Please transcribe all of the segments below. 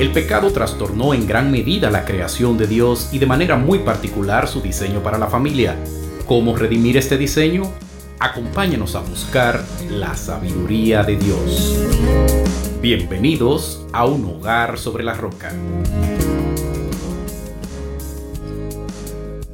El pecado trastornó en gran medida la creación de Dios y de manera muy particular su diseño para la familia. ¿Cómo redimir este diseño? Acompáñanos a buscar la sabiduría de Dios. Bienvenidos a un hogar sobre la roca.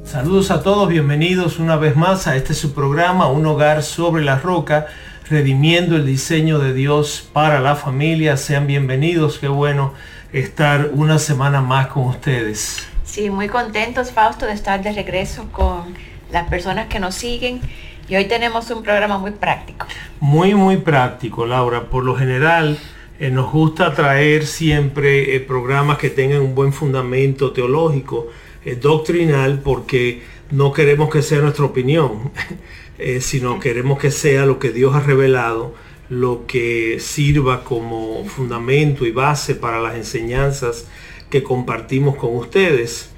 Saludos a todos, bienvenidos una vez más a este su programa, Un hogar sobre la roca, redimiendo el diseño de Dios para la familia. Sean bienvenidos, qué bueno estar una semana más con ustedes. Sí, muy contentos, Fausto, de estar de regreso con las personas que nos siguen. Y hoy tenemos un programa muy práctico. Muy, muy práctico, Laura. Por lo general, eh, nos gusta traer siempre eh, programas que tengan un buen fundamento teológico, eh, doctrinal, porque no queremos que sea nuestra opinión, eh, sino queremos que sea lo que Dios ha revelado lo que sirva como fundamento y base para las enseñanzas que compartimos con ustedes.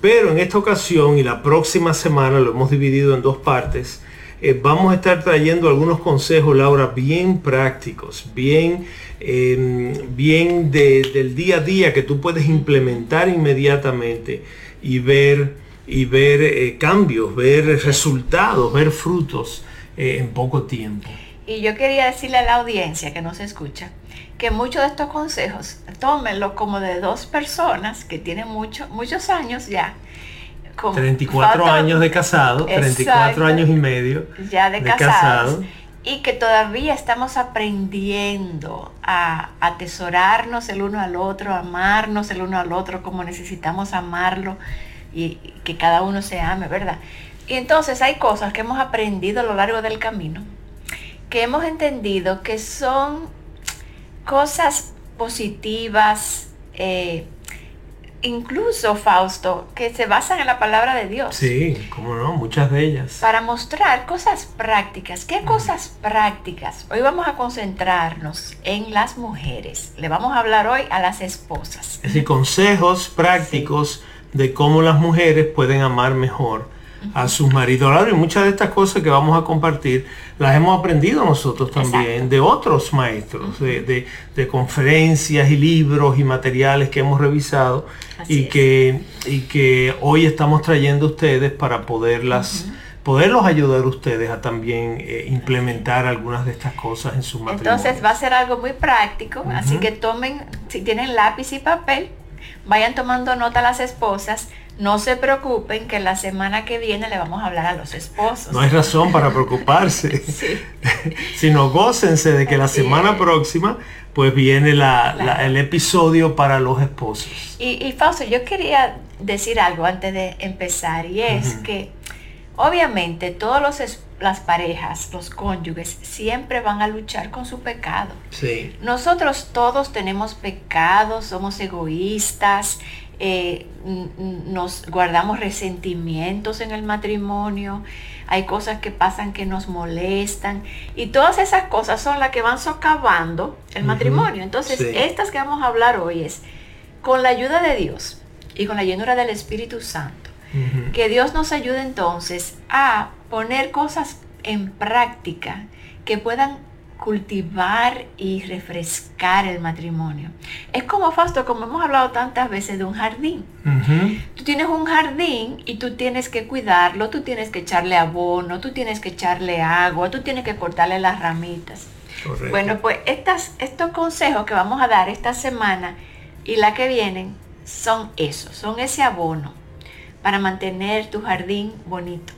Pero en esta ocasión y la próxima semana lo hemos dividido en dos partes. eh, vamos a estar trayendo algunos consejos, Laura, bien prácticos, bien, eh, bien de- del día a día que tú puedes implementar inmediatamente y ver, y ver eh, cambios, ver resultados, ver frutos eh, en poco tiempo. Y yo quería decirle a la audiencia que nos escucha que muchos de estos consejos tómenlo como de dos personas que tienen mucho, muchos años ya. con- 34 falta- años de casado, 34 Exacto. años y medio ya de, de casados, casado. y que todavía estamos aprendiendo a atesorarnos el uno al otro, amarnos el uno al otro como necesitamos amarlo y que cada uno se ame, ¿verdad? Y entonces hay cosas que hemos aprendido a lo largo del camino, que hemos entendido que son cosas positivas, eh, incluso Fausto, que se basan en la palabra de Dios Sí, cómo no, muchas de ellas. para mostrar cosas prácticas. ¿Qué cosas prácticas? Hoy vamos a concentrarnos en las mujeres. Le vamos a hablar hoy a las esposas. Es decir, consejos prácticos de cómo las mujeres pueden amar mejor a sus maridos. Ahora, y muchas de estas cosas que vamos a compartir las hemos aprendido nosotros también Exacto. de otros maestros, de, de- de conferencias y libros y materiales que hemos revisado Así y es. que, y que hoy estamos trayendo a ustedes para poderlas, poderlos ayudar a ustedes a también eh, implementar algunas de estas cosas en sus matrimonios. Entonces va a ser algo muy práctico, así que tomen, si tienen lápiz y papel, vayan tomando nota las esposas. No se preocupen que la semana que viene le vamos a hablar a los esposos. No hay razón para preocuparse, Sí. sino gócense de que la Así semana es. próxima pues viene la- el episodio para los esposos. Y, y Fausto, yo quería decir algo antes de empezar y es que obviamente todas las parejas, los cónyuges, siempre van a luchar con su pecado. Sí. Nosotros todos tenemos pecados, somos egoístas, eh, nos guardamos resentimientos en el matrimonio, hay cosas que pasan que nos molestan y todas esas cosas son las que van socavando el matrimonio. Entonces, sí. estas que vamos a hablar hoy es con la ayuda de Dios y con la llenura del Espíritu Santo. Que Dios nos ayude entonces a poner cosas en práctica que puedan cultivar y refrescar el matrimonio. Es como Fausto, como hemos hablado tantas veces de un jardín. Tú tienes un jardín y tú tienes que cuidarlo, tú tienes que echarle abono, tú tienes que echarle agua, tú tienes que cortarle las ramitas. Bueno, pues estas, estos consejos que vamos a dar esta semana y la que vienen son eso, son ese abono para mantener tu jardín bonito,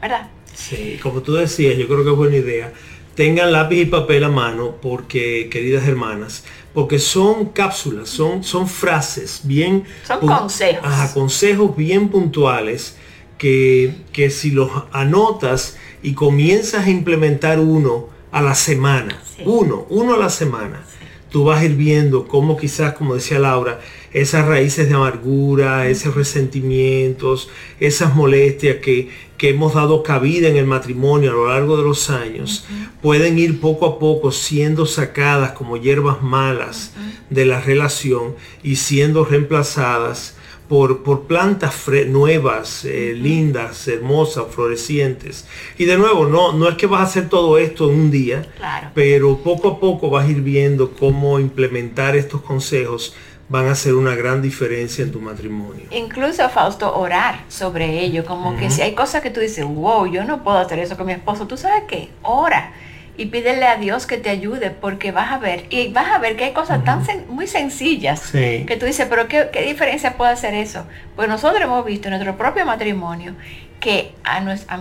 ¿verdad? Sí, como tú decías, yo creo que es buena idea. Tengan lápiz y papel a mano porque, queridas hermanas, porque son cápsulas, son, son frases bien... Son consejos. Ajá, consejos bien puntuales que, que si los anotas y comienzas a implementar uno a la semana, uno, uno a la semana, tú vas a ir viendo cómo quizás, como decía Laura, esas raíces de amargura, esos resentimientos, esas molestias que, que hemos dado cabida en el matrimonio a lo largo de los años, pueden ir poco a poco siendo sacadas como hierbas malas de la relación y siendo reemplazadas por, por plantas nuevas, eh, lindas, hermosas, florecientes. Y de nuevo, no, no es que vas a hacer todo esto en un día, pero poco a poco vas a ir viendo cómo implementar estos consejos van a hacer una gran diferencia en tu matrimonio. Incluso, Fausto, orar sobre ello, como que si hay cosas que tú dices, wow, yo no puedo hacer eso con mi esposo, tú sabes qué, ora y pídele a Dios que te ayude porque vas a ver, y vas a ver que hay cosas tan muy sencillas que tú dices, pero ¿qué, diferencia puede hacer eso? Pues nosotros hemos visto en nuestro propio matrimonio que a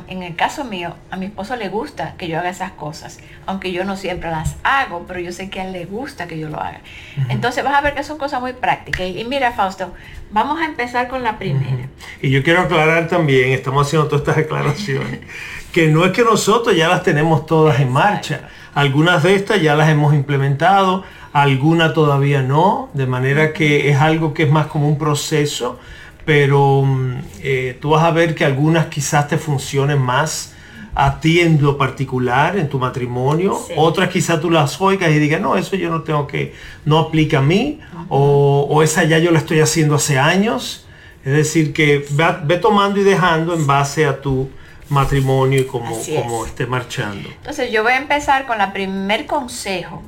en el caso mío, a mi esposo le gusta que yo haga esas cosas, aunque yo no siempre las hago, pero yo sé que a él le gusta que yo lo haga. Entonces vas a ver que son cosas muy prácticas. Y, mira, Fausto, vamos a empezar con la primera. Y yo quiero aclarar también, estamos haciendo todas estas declaraciones, que no es que nosotros ya las tenemos todas en marcha. Algunas de estas ya las hemos implementado, algunas todavía no, de manera que es algo que es más como un proceso, pero mm, eh, tú vas a ver que algunas quizás te funcionen más a ti en lo particular, en tu matrimonio. Otras quizás tú las oigas y digas, no, eso yo no tengo que, no aplica a mí, o, o, esa ya yo la estoy haciendo hace años. Es decir, que ve tomando y dejando en base a tu matrimonio y como, como esté marchando. Entonces yo voy a empezar con la primer consejo.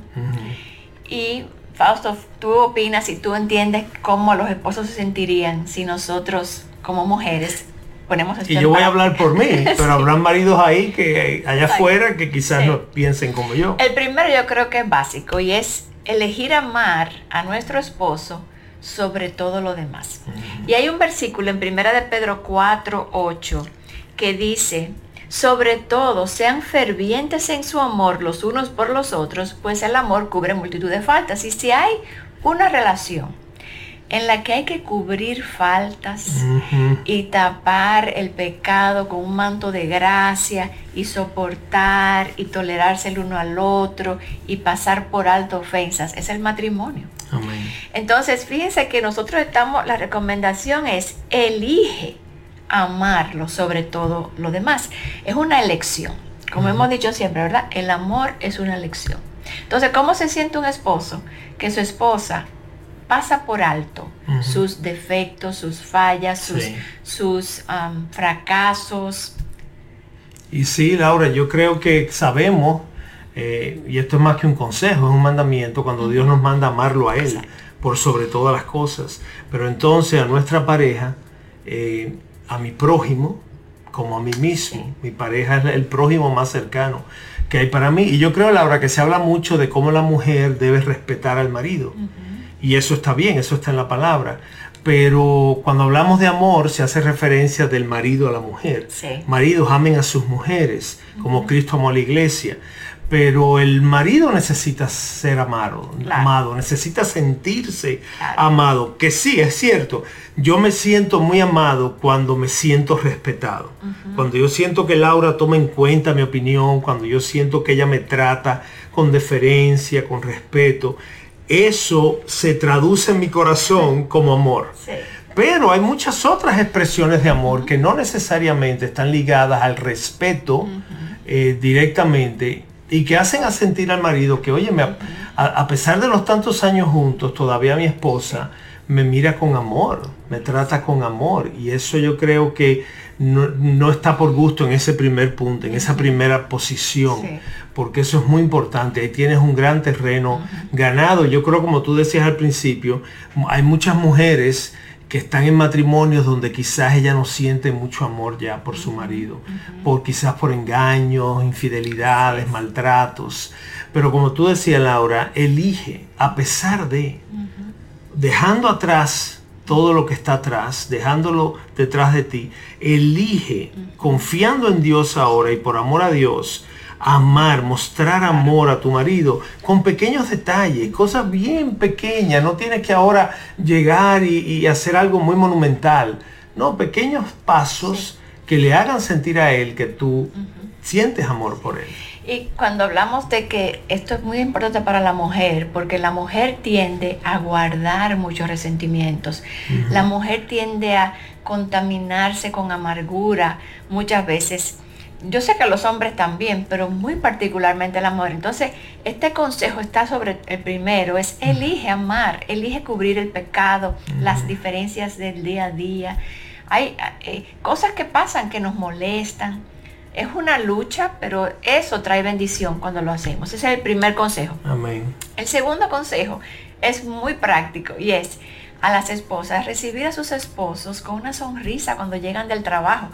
Y Fausto, tú opinas y tú entiendes cómo los esposos se sentirían si nosotros como mujeres ponemos esto Y yo voy a hablar por mí, pero habrán maridos ahí que allá afuera que quizás no piensen como yo. El primero yo creo que es básico y es elegir amar a nuestro esposo sobre todo lo demás. Y hay un versículo en primera de Pedro 4, 8 que dice, sobre todo sean fervientes en su amor los unos por los otros, pues el amor cubre multitud de faltas. Y si hay una relación en la que hay que cubrir faltas y tapar el pecado con un manto de gracia y soportar y tolerarse el uno al otro y pasar por alto ofensas, es el matrimonio. Entonces, fíjense que nosotros estamos, la recomendación es elige amarlo sobre todo lo demás. Es una elección. Como hemos dicho siempre, ¿verdad? El amor es una elección. Entonces, ¿cómo se siente un esposo? Que su esposa pasa por alto sus defectos, sus fallas, sus, sus fracasos. Y sí, Laura, yo creo que sabemos, eh, y esto es más que un consejo, es un mandamiento, cuando Dios nos manda amarlo a Él por sobre todas las cosas. Pero entonces a nuestra pareja, eh, a mi prójimo como a mí mismo. Mi pareja es el prójimo más cercano que hay para mí. Y yo creo, Laura, que se habla mucho de cómo la mujer debe respetar al marido. Y eso está bien, eso está en la palabra. Pero cuando hablamos de amor se hace referencia del marido a la mujer. Maridos amen a sus mujeres, como Cristo amó a la iglesia pero el marido necesita ser amado, amado, necesita sentirse amado, que sí, es cierto, yo me siento muy amado cuando me siento respetado, cuando yo siento que Laura toma en cuenta mi opinión, cuando yo siento que ella me trata con deferencia, con respeto, eso se traduce en mi corazón como amor. Pero hay muchas otras expresiones de amor que no necesariamente están ligadas al respeto eh, directamente y que hacen a sentir al marido que, oye, a, pesar de los tantos años juntos, todavía mi esposa me mira con amor, me trata con amor. Y eso yo creo que no, está por gusto en ese primer punto, en esa primera posición, porque eso es muy importante. Ahí tienes un gran terreno ganado. Yo creo, como tú decías al principio, hay muchas mujeres que están en matrimonios donde quizás ella no siente mucho amor ya por su marido, por quizás por engaños, infidelidades, maltratos. Pero como tú decías, Laura, elige a pesar de, dejando atrás todo lo que está atrás, dejándolo detrás de ti, elige, confiando en Dios ahora y por amor a Dios, amar, mostrar amor a tu marido con pequeños detalles, cosas bien pequeñas. No tienes que ahora llegar y, hacer algo muy monumental. No, pequeños pasos que le hagan sentir a él que tú sientes amor por él. Y cuando hablamos de que esto es muy importante para la mujer, porque la mujer tiende a guardar muchos resentimientos, la mujer tiende a contaminarse con amargura muchas veces yo sé que los hombres también, pero muy particularmente la mujer. Entonces, este consejo está sobre el primero, es elige amar, elige cubrir el pecado, las diferencias del día a día. Hay eh, cosas que pasan que nos molestan. Es una lucha, pero eso trae bendición cuando lo hacemos. Ese es el primer consejo. Amén. El segundo consejo es muy práctico y es a las esposas recibir a sus esposos con una sonrisa cuando llegan del trabajo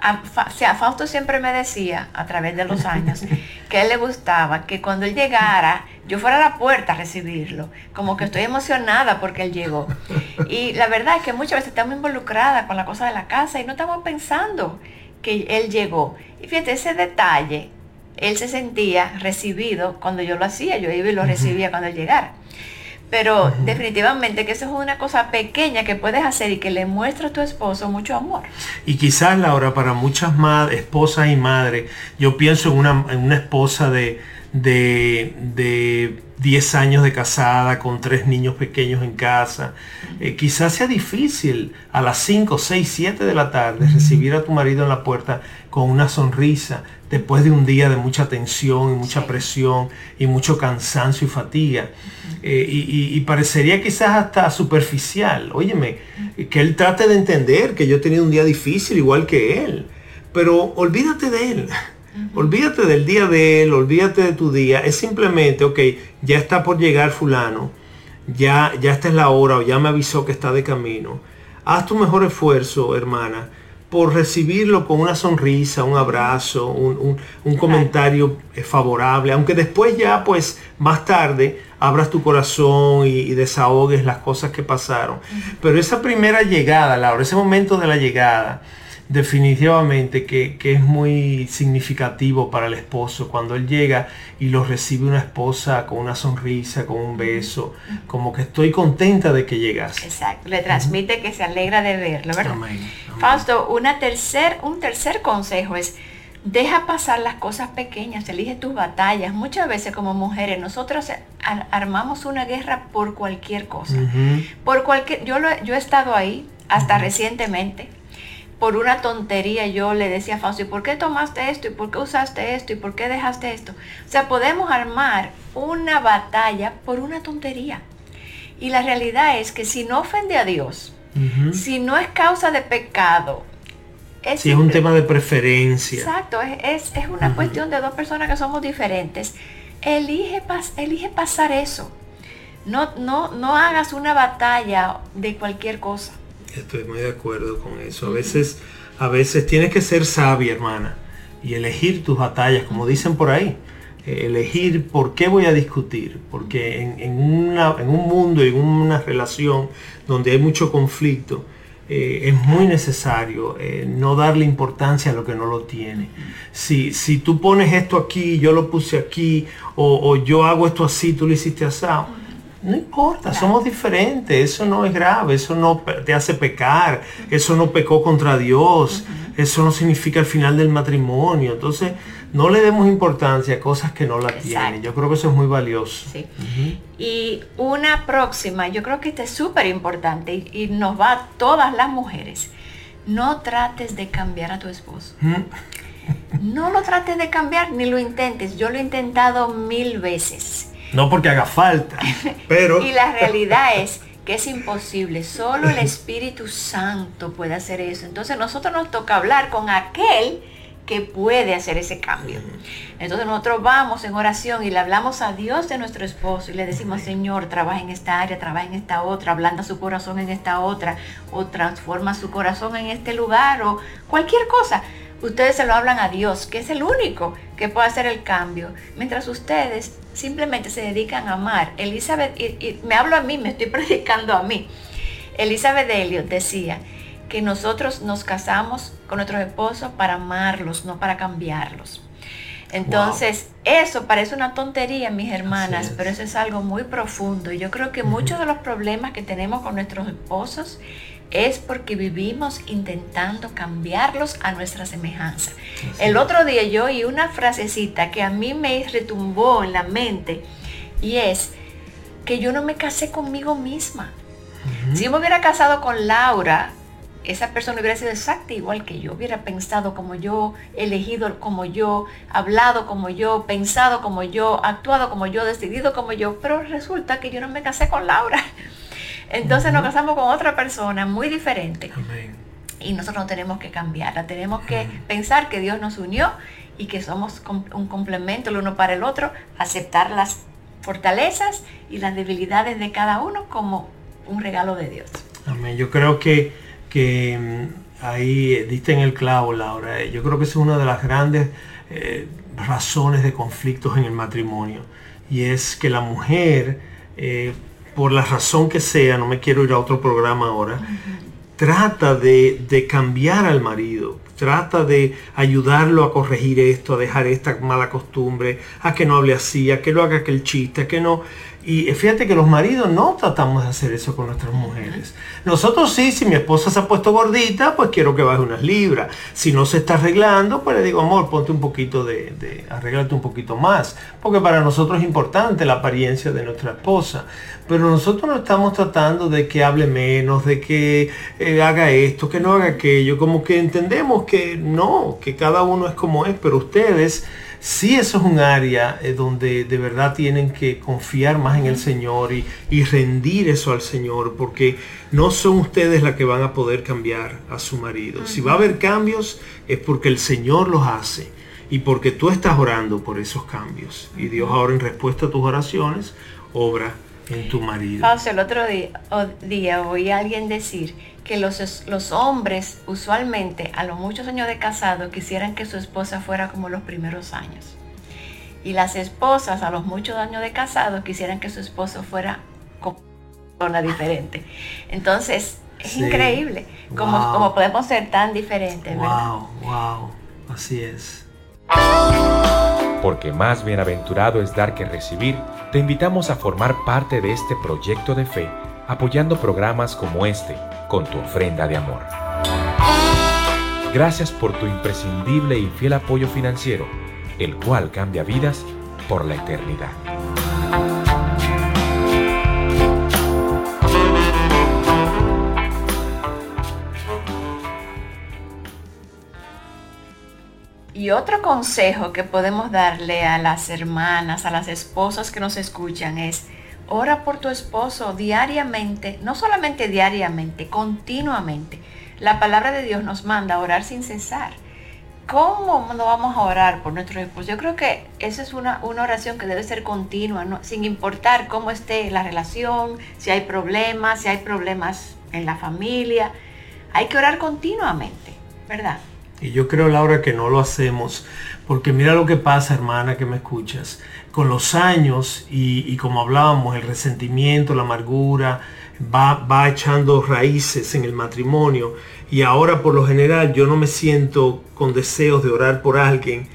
a, Fausto siempre me decía, a través de los años, que a él le gustaba que cuando él llegara, yo fuera a la puerta a recibirlo. Como que estoy emocionada porque él llegó. Y la verdad es que muchas veces estamos involucradas con la cosa de la casa y no estamos pensando que él llegó. Y fíjate, ese detalle, él se sentía recibido cuando yo lo hacía, yo iba y lo recibía cuando él llegara. Pero definitivamente que eso es una cosa pequeña que puedes hacer y que le muestra a tu esposo mucho amor. Y quizás, Laura, para muchas esposas y madres, yo pienso en una, en una esposa de, de, de 10 años de casada con tres niños pequeños en casa. Eh, quizás sea difícil a las 5, 6, 7 de la tarde recibir a tu marido en la puerta con una sonrisa después de un día de mucha tensión y mucha presión y mucho cansancio y fatiga. Eh, y, parecería quizás hasta superficial. Óyeme, que él trate de entender que yo he tenido un día difícil igual que él. Pero olvídate de él. Olvídate del día de él, olvídate de tu día. Es simplemente, ok, ya está por llegar fulano, ya, ya esta es la hora o ya me avisó que está de camino. Haz tu mejor esfuerzo, hermana, por recibirlo con una sonrisa, un abrazo, un, comentario eh, favorable, aunque después ya pues más tarde abras tu corazón y, desahogues las cosas que pasaron. Pero esa primera llegada, Laura, ese momento de la llegada, definitivamente que, es muy significativo para el esposo cuando él llega y lo recibe una esposa con una sonrisa, con un beso, como que estoy contenta de que llegas. Exacto, le transmite que se alegra de verlo, ¿verdad? Fausto, una tercer, un tercer consejo es, deja pasar las cosas pequeñas, elige tus batallas. Muchas veces como mujeres nosotros armamos una guerra por cualquier cosa. Por cualquier, yo, lo, yo he estado ahí hasta recientemente por una tontería yo le decía a Fausto, ¿y por qué tomaste esto? ¿Y por qué usaste esto? ¿Y por qué dejaste esto? O sea, podemos armar una batalla por una tontería. Y la realidad es que si no ofende a Dios, si no es causa de pecado, es, si es un tema de preferencia. Exacto, es, una cuestión de dos personas que somos diferentes. Elige, elige pasar eso. No, no, no hagas una batalla de cualquier cosa. Estoy muy de acuerdo con eso. A veces, a veces tienes que ser sabia, hermana, y elegir tus batallas, como dicen por ahí. Eh, elegir por qué voy a discutir. Porque en, un mundo, en una relación donde hay mucho conflicto, eh, es muy necesario eh, no darle importancia a lo que no lo tiene. Si, si tú pones esto aquí, yo lo puse aquí, o, o yo hago esto así, tú lo hiciste asado no importa, somos diferentes, eso no es grave, eso no te hace pecar, eso no pecó contra Dios, eso no significa el final del matrimonio. Entonces, no le demos importancia a cosas que no la tienen. Yo creo que eso es muy valioso. Y una próxima, yo creo que este es súper importante y, nos va a todas las mujeres. No trates de cambiar a tu esposo. no lo trates de cambiar ni lo intentes. Yo lo he intentado mil veces no porque haga falta, pero... y la realidad es que es imposible. Solo el Espíritu Santo puede hacer eso. Entonces nosotros nos toca hablar con aquel que puede hacer ese cambio. Entonces nosotros vamos en oración y le hablamos a Dios de nuestro esposo y le decimos, Señor, trabaja en esta área, trabaja en esta otra, ablanda su corazón en esta otra, o transforma su corazón en este lugar, o cualquier cosa. Ustedes se lo hablan a Dios, que es el único que puede hacer el cambio, mientras ustedes simplemente se dedican a amar. Elizabeth, y, me hablo a mí, me estoy predicando a mí. Elizabeth Elliot decía que nosotros nos casamos con nuestros esposos para amarlos, no para cambiarlos. Entonces, eso parece una tontería, mis hermanas, pero eso es algo muy profundo. Y yo creo que muchos de los problemas que tenemos con nuestros esposos es porque vivimos intentando cambiarlos a nuestra semejanza. El otro día yo oí una frasecita que a mí me retumbó en la mente y es que yo no me casé conmigo misma. Si me hubiera casado con Laura, esa persona hubiera sido exacta igual que yo, hubiera pensado como yo, elegido como yo, hablado como yo, pensado como yo, actuado como yo, decidido como yo, pero resulta que yo no me casé con Laura. Entonces nos casamos con otra persona muy diferente. Y nosotros no tenemos que cambiarla, tenemos que pensar que Dios nos unió y que somos un complemento el uno para el otro, aceptar las fortalezas y las debilidades de cada uno como un regalo de Dios. Amén. Yo creo que, que mm, ahí diste en el clavo, Laura. Yo creo que es una de las grandes eh, razones de conflictos en el matrimonio. Y es que la mujer eh, por la razón que sea, no me quiero ir a otro programa ahora, trata de, cambiar al marido, trata de ayudarlo a corregir esto, a dejar esta mala costumbre, a que no hable así, a que no haga aquel chiste, a que no... Y fíjate que los maridos no tratamos de hacer eso con nuestras mujeres. Nosotros sí, si mi esposa se ha puesto gordita, pues quiero que baje unas libras. Si no se está arreglando, pues le digo, amor, ponte un poquito de, de arreglate un poquito más. Porque para nosotros es importante la apariencia de nuestra esposa. Pero nosotros no estamos tratando de que hable menos, de que eh, haga esto, que no haga aquello. Como que entendemos que no, que cada uno es como es, pero ustedes sí eso es un área eh, donde de verdad tienen que confiar más en el Señor y, y, rendir eso al Señor, porque no son ustedes las que van a poder cambiar a su marido. Si va a haber cambios es porque el Señor los hace y porque tú estás orando por esos cambios. Y Dios ahora en respuesta a tus oraciones obra en tu marido. el otro día, día oí a alguien decir que los, los hombres usualmente a los muchos años de casado quisieran que su esposa fuera como los primeros años. Y las esposas a los muchos años de casado quisieran que su esposo fuera como una diferente. Entonces, es increíble como, como, podemos ser tan diferentes. Wow, wow, así es. Porque más bienaventurado es dar que recibir te invitamos a formar parte de este proyecto de fe apoyando programas como este con tu ofrenda de amor. Gracias por tu imprescindible y fiel apoyo financiero, el cual cambia vidas por la eternidad. Y otro consejo que podemos darle a las hermanas, a las esposas que nos escuchan es, ora por tu esposo diariamente, no solamente diariamente, continuamente. La palabra de Dios nos manda a orar sin cesar. ¿Cómo no vamos a orar por nuestro esposo? Yo creo que esa es una, oración que debe ser continua, sin importar cómo esté la relación, si hay problemas, si hay problemas en la familia. Hay que orar continuamente, ¿verdad? Y yo creo, Laura, que no lo hacemos, porque mira lo que pasa, hermana, que me escuchas. Con los años, y, como hablábamos, el resentimiento, la amargura, va, va echando raíces en el matrimonio. Y ahora, por lo general, yo no me siento con deseos de orar por alguien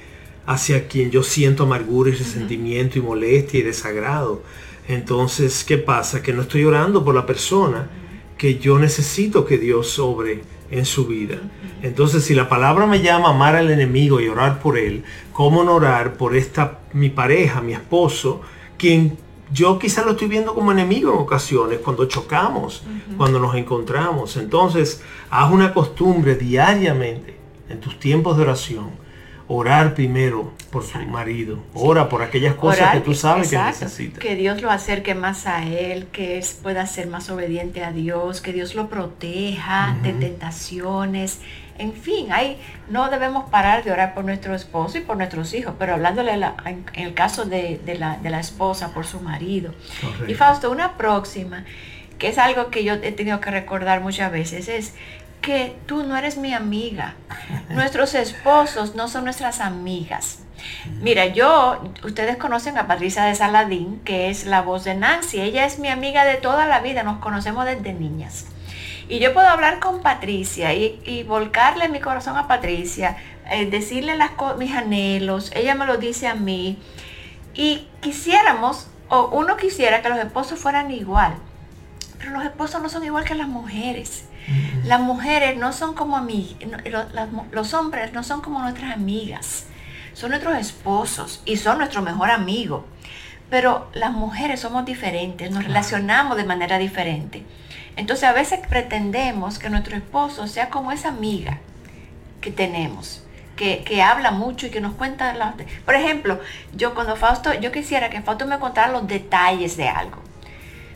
hacia quien yo siento amargura y resentimiento y molestia y desagrado. Entonces, ¿qué pasa? Que no estoy orando por la persona que yo necesito que Dios sobre en su vida. Entonces, si la palabra me llama a amar al enemigo y orar por él, ¿cómo no orar por esta mi pareja, mi esposo, quien yo quizás lo estoy viendo como enemigo en ocasiones, cuando chocamos, cuando nos encontramos. Entonces, haz una costumbre diariamente en tus tiempos de oración orar primero por su marido. Ora por aquellas cosas que tú sabes que necesita. Que Dios lo acerque más a Él, que Él pueda ser más obediente a Dios, que Dios lo proteja de tentaciones. En fin, ahí no debemos parar de orar por nuestro esposo y por nuestros hijos, pero hablándole en, el caso de, la, esposa por su marido. Y Fausto, una próxima, que es algo que yo he tenido que recordar muchas veces, es que tú no eres mi amiga. Nuestros esposos no son nuestras amigas. Mira, yo, ustedes conocen a Patricia de Saladín, que es la voz de Nancy. Ella es mi amiga de toda la vida, nos conocemos desde niñas. Y yo puedo hablar con Patricia y, volcarle mi corazón a Patricia, eh, decirle las mis anhelos, ella me lo dice a mí. Y quisiéramos, o uno quisiera que los esposos fueran igual, pero los esposos no son igual que las mujeres. Las mujeres no son como mí, los hombres no son como nuestras amigas son nuestros esposos y son nuestro mejor amigo. Pero las mujeres somos diferentes, nos relacionamos de manera diferente. Entonces a veces pretendemos que nuestro esposo sea como esa amiga que tenemos, que, habla mucho y que nos cuenta. Las, por ejemplo, yo cuando Fausto, yo quisiera que Fausto me contara los detalles de algo.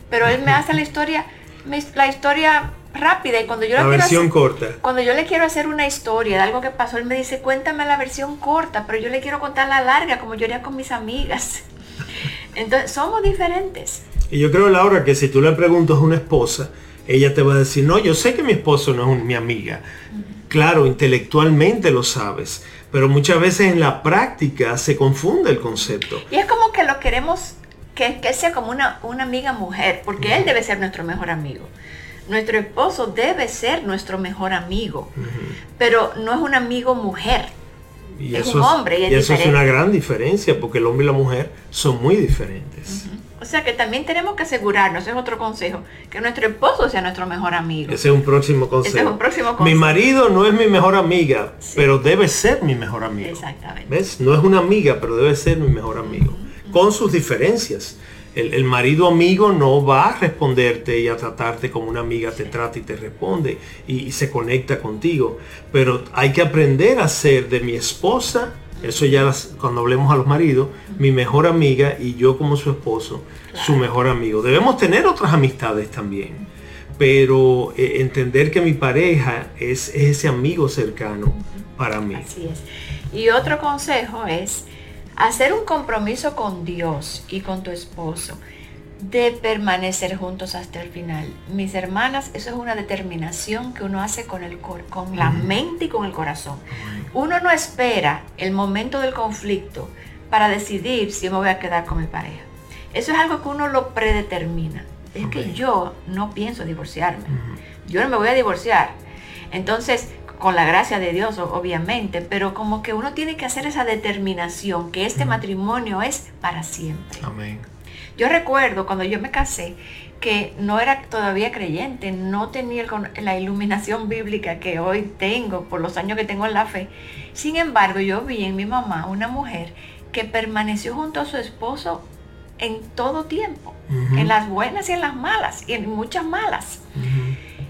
Pero él me hace la historia, la historia rápida y cuando yo la, versión corta. Cuando yo le quiero hacer una historia de algo que pasó, él me dice, cuéntame la versión corta, pero yo le quiero contar la larga como yo haría con mis amigas. Entonces, somos diferentes. Y yo creo, Laura, que si tú le preguntas a una esposa, ella te va a decir, no, yo sé que mi esposo no es mi amiga. Claro, intelectualmente lo sabes, pero muchas veces en la práctica se confunde el concepto. Y es como que lo queremos que, que sea como una, una amiga mujer, porque él debe ser nuestro mejor amigo nuestro esposo debe ser nuestro mejor amigo, pero no es un amigo mujer. Y es un hombre. Y, eso es una gran diferencia, porque el hombre y la mujer son muy diferentes. O sea que también tenemos que asegurarnos, es otro consejo, que nuestro esposo sea nuestro mejor amigo. Ese es un próximo consejo. es un próximo consejo. Mi marido no es mi mejor amiga, pero debe ser mi mejor amigo. Exactamente. ¿Ves? No es una amiga, pero debe ser mi mejor amigo. Con sus diferencias el, marido amigo no va a responderte y a tratarte como una amiga te trata y te responde y, se conecta contigo. Pero hay que aprender a ser de mi esposa, eso ya cuando hablemos a los maridos, mi mejor amiga y yo como su esposo, su mejor amigo. Debemos tener otras amistades también, pero eh, entender que mi pareja es, es ese amigo cercano para mí. Así es. Y otro consejo es hacer un compromiso con Dios y con tu esposo de permanecer juntos hasta el final. Mis hermanas, eso es una determinación que uno hace con, el con la mente y con el corazón. Uno no espera el momento del conflicto para decidir si me voy a quedar con mi pareja. Eso es algo que uno lo predetermina. Es que yo no pienso divorciarme. Yo no me voy a divorciar. Entonces, con la gracia de Dios, obviamente, pero como que uno tiene que hacer esa determinación que este matrimonio es para siempre. Amén. Yo recuerdo cuando yo me casé que no era todavía creyente, no tenía la iluminación bíblica que hoy tengo por los años que tengo en la fe. Sin embargo, yo vi en mi mamá una mujer que permaneció junto a su esposo en todo tiempo, en las buenas y en las malas, y en muchas malas.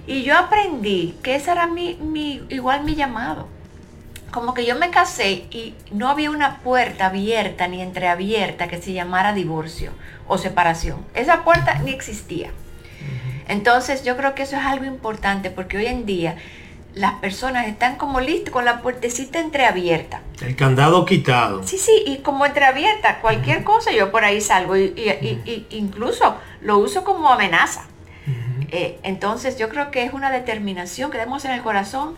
Y yo aprendí que ese era mi, igual mi llamado. Como que yo me casé y no había una puerta abierta ni entreabierta que se llamara divorcio o separación. Esa puerta ni existía. Entonces yo creo que eso es algo importante porque hoy en día las personas están como listas con la puertecita entreabierta. El candado quitado. Sí, sí, y como entreabierta, cualquier cosa yo por ahí salgo y, incluso lo uso como amenaza. Eh, entonces yo creo que es una determinación que demos en el corazón.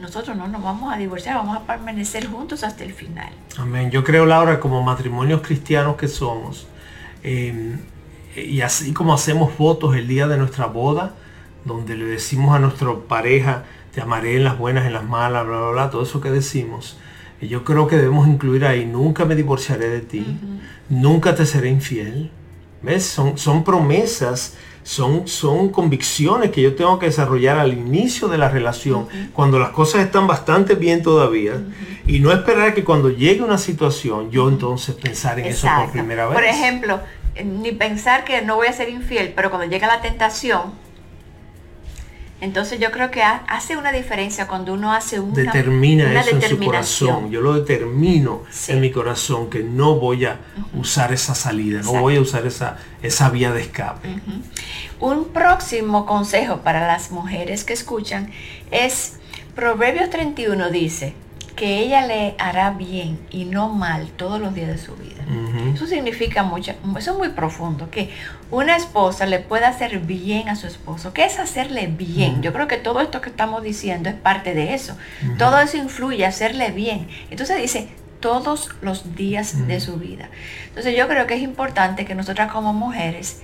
Nosotros no nos vamos a divorciar, vamos a permanecer juntos hasta el final. Amén. Yo creo, Laura, como matrimonios cristianos que somos, em, y así como hacemos votos el día de nuestra boda, donde le decimos a nuestra pareja, te amaré en las buenas, en las malas, bla, bla, bla, todo eso que decimos, yo creo que debemos incluir ahí, nunca me divorciaré de ti, nunca te seré infiel. ¿Ves? Son, son promesas son, son convicciones que yo tengo que desarrollar al inicio de la relación, cuando las cosas están bastante bien todavía, y no esperar que cuando llegue una situación yo entonces pensar en eso por primera vez. Por ejemplo, ni pensar que no voy a ser infiel, pero cuando llega la tentación, entonces yo creo que hace una diferencia cuando uno hace una determina eso en su corazón. Yo lo determino en mi corazón que no voy a usar esa salida, no voy a usar esa, esa vía de escape. Un próximo consejo para las mujeres que escuchan es Proverbios 31 dice que ella le hará bien y no mal todos los días de su vida. Eso significa mucho, eso es muy profundo, que una esposa le pueda hacer bien a su esposo. ¿Qué es hacerle bien? Yo creo que todo esto que estamos diciendo es parte de eso. Todo eso influye, hacerle bien. Entonces dice, todos los días de su vida. Entonces yo creo que es importante que nosotras como mujeres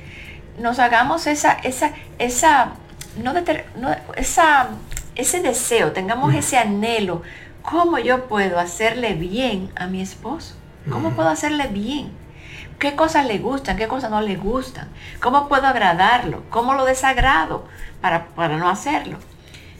nos hagamos esa, esa, esa, no, no esa, ese deseo, tengamos ese anhelo ¿Cómo yo puedo hacerle bien a mi esposo? ¿Cómo puedo hacerle bien? ¿Qué cosas le gustan? ¿Qué cosas no le gustan? ¿Cómo puedo agradarlo? ¿Cómo lo desagrado para, para no hacerlo?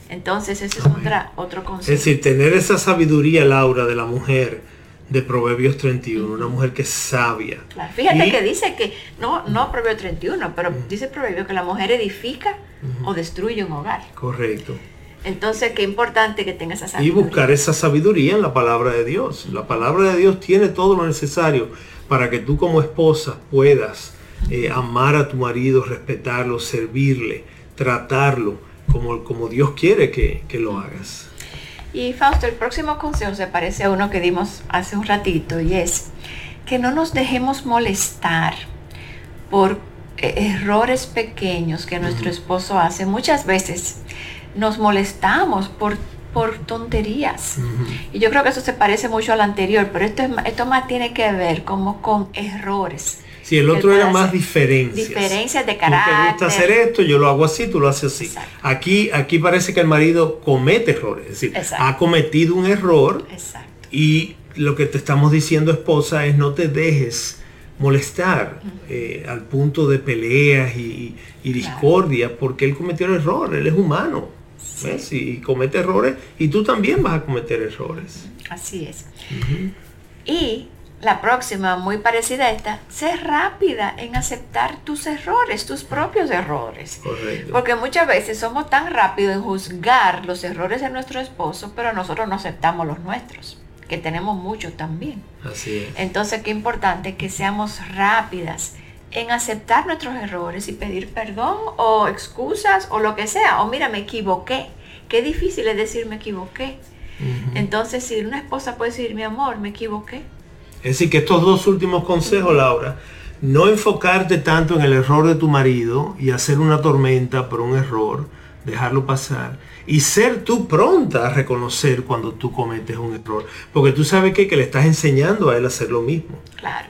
Entonces, ese es otra, otro consejo. Es decir, tener esa sabiduría, Laura, de la mujer de Proverbios 31, una mujer que es sabia. Fíjate que dice que, no, no Proverbios 31, pero dice Proverbio que la mujer edifica o destruye un hogar. Correcto. Entonces, qué importante que tengas esa sabiduría. Y buscar esa sabiduría en la palabra de Dios. La palabra de Dios tiene todo lo necesario para que tú como esposa puedas eh, amar a tu marido, respetarlo, servirle, tratarlo como, como Dios quiere que, lo hagas. Y Fausto, el próximo consejo se parece a uno que dimos hace un ratito y es que no nos dejemos molestar por eh, errores pequeños que nuestro esposo hace. Muchas veces nos molestamos por, por tonterías. Y yo creo que eso se parece mucho al anterior, pero esto, esto más tiene que ver como con errores. Si el otro era más diferencias. Diferencias de carácter. Tú te gusta hacer esto, yo lo hago así, tú lo haces así. Aquí, aquí parece que el marido comete errores, es decir, ha cometido un error y lo que te estamos diciendo, esposa, es no te dejes molestar eh, al punto de peleas y, discordia porque él cometió el error, él es humano. Y comete errores y tú también vas a cometer errores. Así es. Y la próxima, muy parecida a esta, sé rápida en aceptar tus errores, tus propios errores. Porque muchas veces somos tan rápidos en juzgar los errores de nuestro esposo, pero nosotros no aceptamos los nuestros, que tenemos muchos también. Así es. Entonces, qué importante que seamos rápidas en aceptar nuestros errores y pedir perdón o excusas o lo que sea. O mira, me equivoqué. Qué difícil es decir me equivoqué. Entonces, si una esposa puede decir, mi amor, me equivoqué. Es decir, que estos dos últimos consejos, Laura, no enfocarte tanto en el error de tu marido y hacer una tormenta por un error, dejarlo pasar, y ser tú pronta a reconocer cuando tú cometes un error. Porque tú sabes que, que le estás enseñando a él a hacer lo mismo.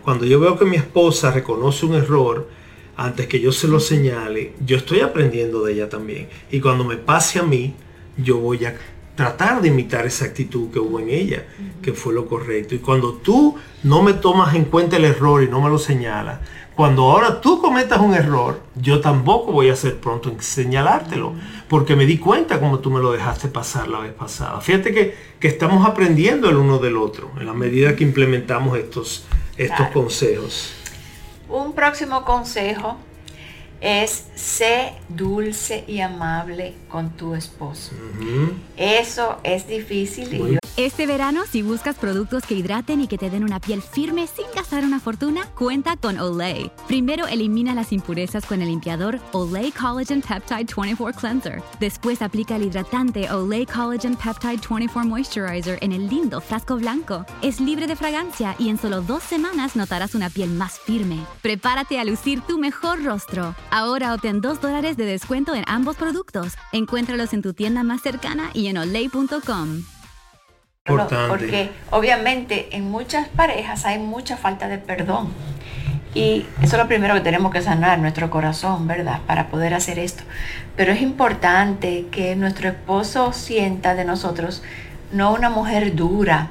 Cuando yo veo que mi esposa reconoce un error, antes que yo se lo señale, yo estoy aprendiendo de ella también. Y cuando me pase a mí, yo voy a tratar de imitar esa actitud que hubo en ella, que fue lo correcto. Y cuando tú no me tomas en cuenta el error y no me lo señalas, cuando ahora tú cometas un error, yo tampoco voy a ser pronto en señalártelo, porque me di cuenta como tú me lo dejaste pasar la vez pasada. Fíjate que, que estamos aprendiendo el uno del otro en la medida que implementamos estos, estos consejos. Un próximo consejo es sé dulce y amable con tu esposo. Eso es difícil. Este verano, si buscas productos que hidraten y que te den una piel firme sin gastar una fortuna, cuenta con Olay. Primero elimina las impurezas con el limpiador Olay Collagen Peptide 24 Cleanser. Después aplica el hidratante Olay Collagen Peptide 24 Moisturizer en el lindo frasco blanco. Es libre de fragancia y en solo dos semanas notarás una piel más firme. Prepárate a lucir tu mejor rostro. Ahora obtén 2 dólares de descuento en ambos productos. Encuéntralos en tu tienda más cercana y en olay.com. Porque obviamente en muchas parejas hay mucha falta de perdón. Y eso es lo primero que tenemos que sanar, nuestro corazón, ¿verdad? Para poder hacer esto. Pero es importante que nuestro esposo sienta de nosotros no una mujer dura,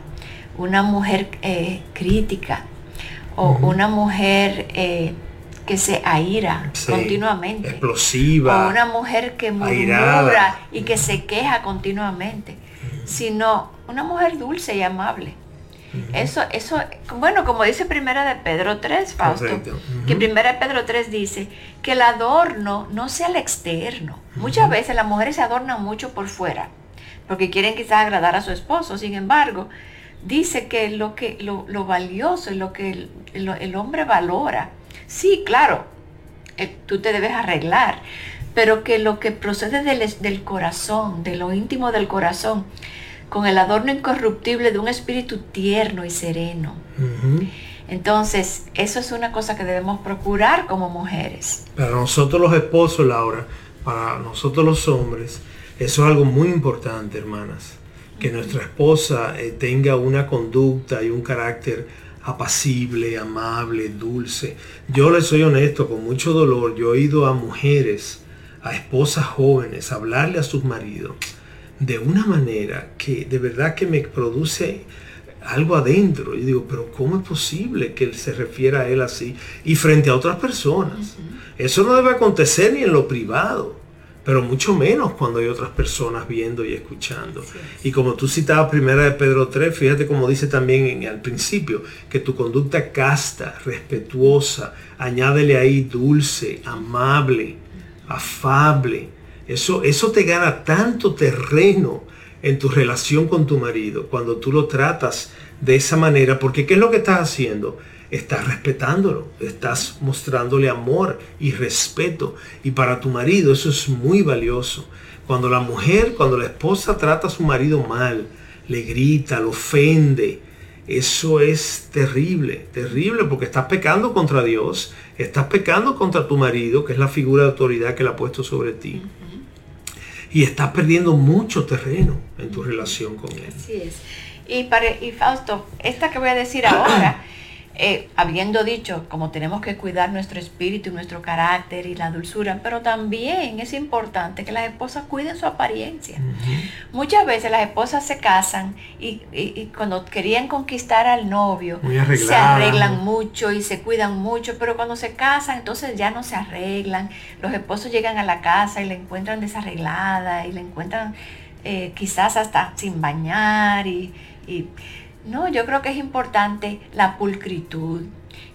una mujer eh, crítica o una mujer eh, que se aira continuamente. Explosiva. O una mujer que murmura y que se queja continuamente. Sino una mujer dulce y amable. Eso, eso, bueno, como dice Primera de Pedro 3, Fausto, que Primera de Pedro 3 dice que el adorno no sea el externo. Muchas veces las mujeres se adornan mucho por fuera, porque quieren quizás agradar a su esposo. Sin embargo, dice que lo, que, lo, lo valioso, lo que el hombre valora, Sí, claro, eh, tú te debes arreglar, pero que lo que procede del, del corazón, de lo íntimo del corazón, con el adorno incorruptible de un espíritu tierno y sereno. Entonces, eso es una cosa que debemos procurar como mujeres. Para nosotros los esposos, Laura, para nosotros los hombres, eso es algo muy importante, hermanas. Que nuestra esposa eh, tenga una conducta y un carácter apacible, amable, dulce. Yo le soy honesto, con mucho dolor, yo he ido a mujeres, a esposas jóvenes, a hablarle a sus maridos de una manera que de verdad que me produce algo adentro. Y digo, pero ¿cómo es posible que él se refiera a él así? Y frente a otras personas. Eso no debe acontecer ni en lo privado pero mucho menos cuando hay otras personas viendo y escuchando. Y como tú citabas primera de Pedro 3, fíjate como dice también en, al principio, que tu conducta casta, respetuosa, añádele ahí dulce, amable, afable. Eso, eso te gana tanto terreno en tu relación con tu marido cuando tú lo tratas de esa manera, porque ¿qué es lo que estás haciendo? Estás respetándolo, estás mostrándole amor y respeto. Y para tu marido eso es muy valioso. Cuando la mujer, cuando la esposa trata a su marido mal, le grita, lo ofende, eso es terrible, terrible porque estás pecando contra Dios, estás pecando contra tu marido, que es la figura de autoridad que le ha puesto sobre ti. Y estás perdiendo mucho terreno en tu relación con él. Así es. Y, para, y Fausto, esta que voy a decir ahora eh, habiendo dicho, como tenemos que cuidar nuestro espíritu, nuestro carácter y la dulzura, pero también es importante que las esposas cuiden su apariencia. Muchas veces las esposas se casan y, cuando querían conquistar al novio, se arreglan mucho y se cuidan mucho, pero cuando se casan entonces ya no se arreglan. Los esposos llegan a la casa y la encuentran desarreglada y la encuentran eh, quizás hasta sin bañar y no, yo creo que es importante la pulcritud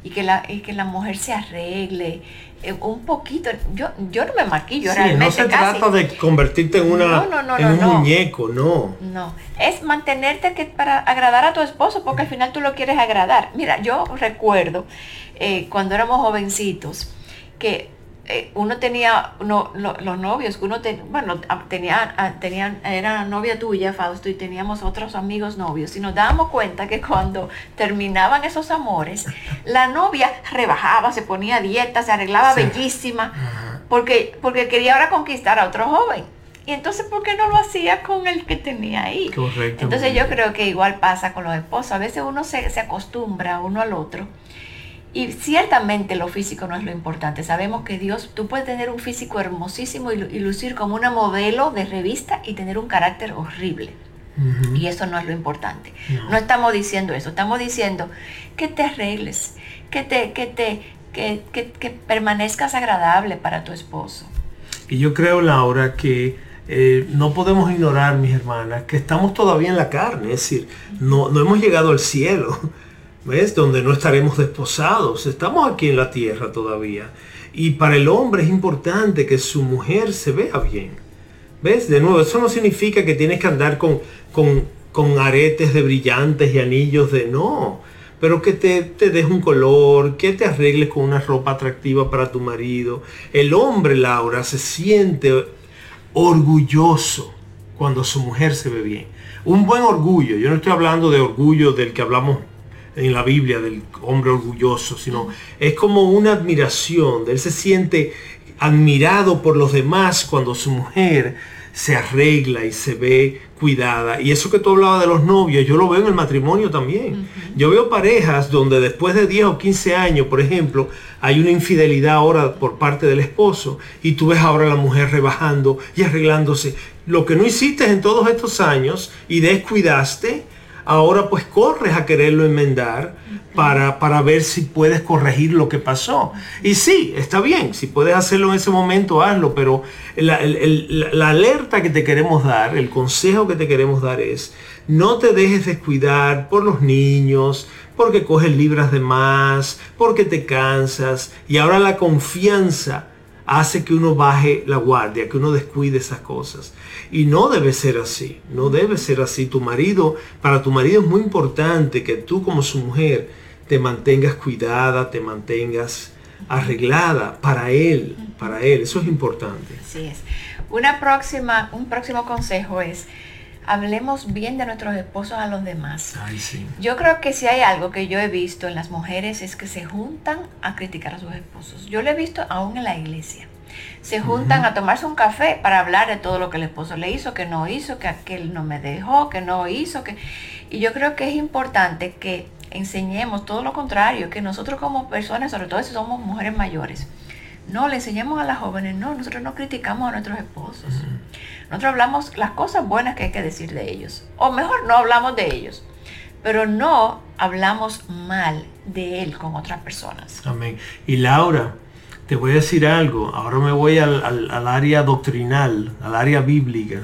y que la, que la mujer se arregle eh, un poquito. Yo, yo no me maquillo sí, No se trata de convertirte en, una, en un muñeco, no. No, es mantenerte que, para agradar a tu esposo, porque al final tú lo quieres agradar. Mira, yo recuerdo eh, cuando éramos jovencitos que eh, uno tenía los novios, uno bueno, tenía, tenían, era novia tuya, Fausto, y teníamos otros amigos novios, y nos dábamos cuenta que cuando terminaban esos amores, la novia rebajaba, se ponía dieta, se arreglaba bellísima, porque, porque quería ahora conquistar a otro joven. Y entonces, ¿por qué no lo hacía con el que tenía ahí? Correcto. Entonces yo creo que igual pasa con los esposos. A veces uno se, se acostumbra uno al otro y ciertamente lo físico no es lo importante. Sabemos que Dios, tú puedes tener un físico hermosísimo y, lucir como una modelo de revista y tener un carácter horrible. Y eso no es lo importante. No. estamos diciendo eso, estamos diciendo que te arregles, que te, que te, que, que, permanezcas agradable para tu esposo. Y yo creo, Laura, que eh, no podemos ignorar, mis hermanas, que estamos todavía en la carne, es decir, no, no hemos llegado al cielo. ¿Ves? Donde no estaremos desposados. Estamos aquí en la tierra todavía. Y para el hombre es importante que su mujer se vea bien. ¿Ves? De nuevo, eso no significa que tienes que andar con, con, aretes de brillantes y anillos de no. Pero que te, te des un color, que te arregles con una ropa atractiva para tu marido. El hombre, Laura, se siente orgulloso cuando su mujer se ve bien. Un buen orgullo, yo no estoy hablando de orgullo del que hablamos en la Biblia del hombre orgulloso, sino es como una admiración. Él se siente admirado por los demás cuando su mujer se arregla y se ve cuidada. Y eso que tú hablabas de los novios, yo lo veo en el matrimonio también. Yo veo parejas donde después de 10 o 15 años, por ejemplo, hay una infidelidad ahora por parte del esposo y tú ves ahora a la mujer rebajando y arreglándose. Lo que no hiciste en todos estos años y descuidaste, ahora pues corres a quererlo enmendar para, para, ver si puedes corregir lo que pasó. Y sí, está bien, si puedes hacerlo en ese momento, hazlo, pero la, la alerta que te queremos dar, el consejo que te queremos dar es, no te dejes descuidar por los niños, porque coges libras de más, porque te cansas, y ahora la confianza hace que uno baje la guardia, que uno descuide esas cosas. Y no debe ser así, no debe ser así. Tu marido, para tu marido es muy importante que tú como su mujer te mantengas cuidada, te mantengas arreglada para él, para él. Eso es importante. Así es. Una próxima, un próximo consejo es hablemos bien de nuestros esposos a los demás. Ay, sí. Yo creo que si hay algo que yo he visto en las mujeres es que se juntan a criticar a sus esposos. Yo lo he visto aún en la iglesia. Se juntan a tomarse un café para hablar de todo lo que el esposo le hizo, que no hizo, que aquel no me dejó, que no hizo, que... Y yo creo que es importante que enseñemos todo lo contrario, que nosotros como personas, sobre todo si somos mujeres mayores, no, le enseñemos a las jóvenes, no, nosotros no criticamos a nuestros esposos. Nosotros hablamos las cosas buenas que hay que decir de ellos. O mejor, no hablamos de ellos. Pero no hablamos mal de él con otras personas. Amén. Y Laura, te voy a decir algo. Ahora me voy al, área doctrinal, al área bíblica.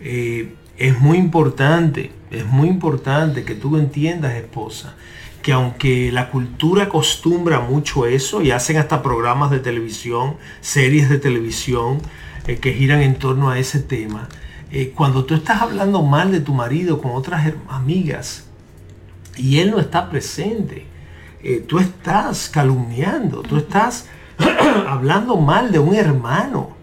Eh, es muy importante, es muy importante que tú entiendas, esposa, que aunque la cultura acostumbra mucho eso y hacen hasta programas de televisión, series de televisión eh, que giran en torno a ese tema, eh, cuando tú estás hablando mal de tu marido con otras amigas y él no está presente, eh, tú estás calumniando, tú estás hablando mal de un hermano,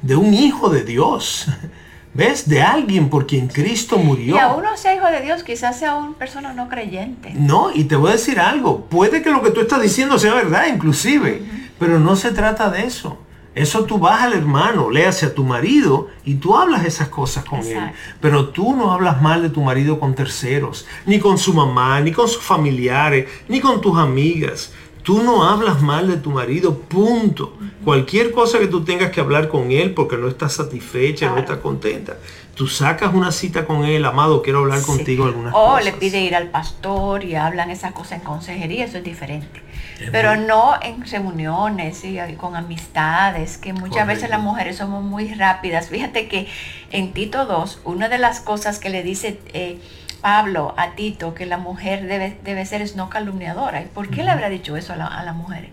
de un hijo de Dios. ¿Ves? De alguien por quien Cristo murió. Y aún no sea hijo de Dios, quizás sea una persona no creyente. No, y te voy a decir algo. Puede que lo que tú estás diciendo sea verdad, inclusive. Pero no se trata de eso. Eso tú vas al hermano, le a tu marido y tú hablas esas cosas con él. Pero tú no hablas mal de tu marido con terceros, ni con su mamá, ni con sus familiares, ni con tus amigas. Tú no hablas mal de tu marido, punto. Cualquier cosa que tú tengas que hablar con él porque no estás satisfecha, no estás contenta, tú sacas una cita con él, amado, quiero hablar contigo algunas o cosas. O le pide ir al pastor y hablan esas cosas en consejería, eso es diferente. Pero no en reuniones y con amistades, que muchas veces las mujeres somos muy rápidas. Fíjate que en Tito 2, una de las cosas que le dice... Eh, Pablo a Tito que la mujer debe, debe ser no calumniadora. ¿Y por qué le habrá dicho eso a la, a mujer?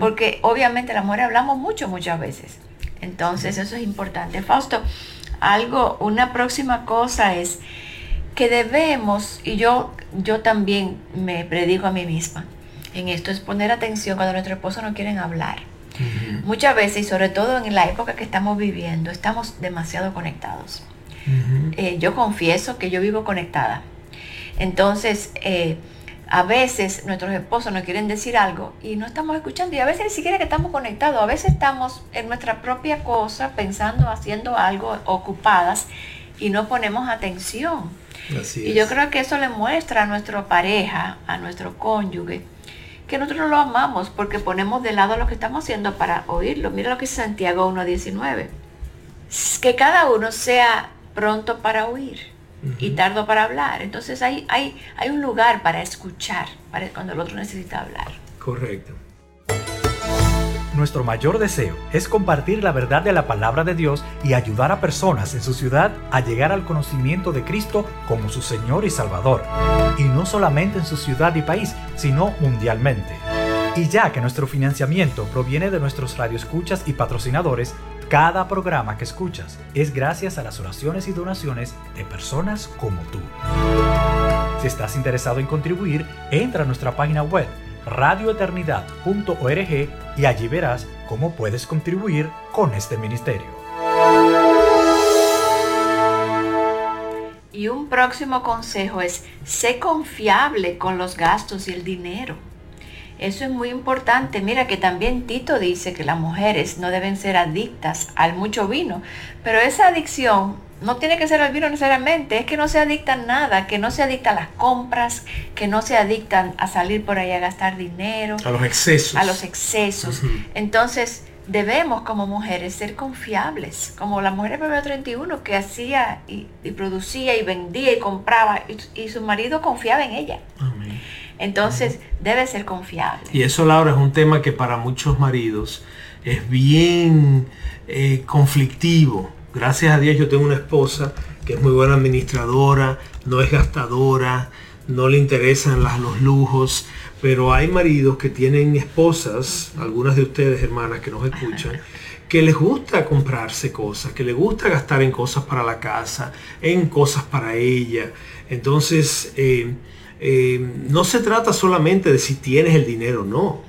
Porque obviamente la mujer hablamos mucho, muchas veces. Entonces eso es importante. Fausto, algo, una próxima cosa es que debemos, y yo, yo también me predico a mí misma en esto, es poner atención cuando nuestro esposo no quieren hablar. Muchas veces, y sobre todo en la época que estamos viviendo, estamos demasiado conectados. Eh, yo confieso que yo vivo conectada. Entonces, eh, a veces nuestros esposos nos quieren decir algo y no estamos escuchando y a veces ni siquiera que estamos conectados, a veces estamos en nuestra propia cosa, pensando, haciendo algo, ocupadas y no ponemos atención. y yo creo que eso le muestra a nuestra pareja, a nuestro cónyuge, que nosotros lo amamos porque ponemos de lado lo que estamos haciendo para oírlo. Mira lo que dice Santiago 1.19. Que cada uno sea pronto para oír y tardo para hablar. Entonces hay, hay, hay un lugar para escuchar para cuando el otro necesita hablar. Correcto. Nuestro mayor deseo es compartir la verdad de la palabra de Dios y ayudar a personas en su ciudad a llegar al conocimiento de Cristo como su Señor y Salvador. Y no solamente en su ciudad y país, sino mundialmente. Y ya que nuestro financiamiento proviene de nuestros radioescuchas y patrocinadores, cada programa que escuchas es gracias a las oraciones y donaciones de personas como tú. Si estás interesado en contribuir, entra a nuestra página web radioeternidad.org y allí verás cómo puedes contribuir con este ministerio. Y un próximo consejo es, sé confiable con los gastos y el dinero. Eso es muy importante. Mira que también Tito dice que las mujeres no deben ser adictas al mucho vino, pero esa adicción no tiene que ser al vino necesariamente, es que no se adictan nada, que no se adicta a las compras, que no se adictan a salir por ahí a gastar dinero. A los excesos. A los excesos. Entonces, debemos como mujeres ser confiables, como la mujer de 31 que hacía y, producía y vendía y compraba y, su marido confiaba en ella. Entonces debe ser confiable. Y eso, Laura, es un tema que para muchos maridos es bien eh, conflictivo. Gracias a Dios yo tengo una esposa que es muy buena administradora, no es gastadora, no le interesan los lujos, pero hay maridos que tienen esposas, algunas de ustedes hermanas que nos escuchan, que les gusta comprarse cosas, que les gusta gastar en cosas para la casa, en cosas para ella. Entonces, eh, eh, no se trata solamente de si tienes el dinero o no.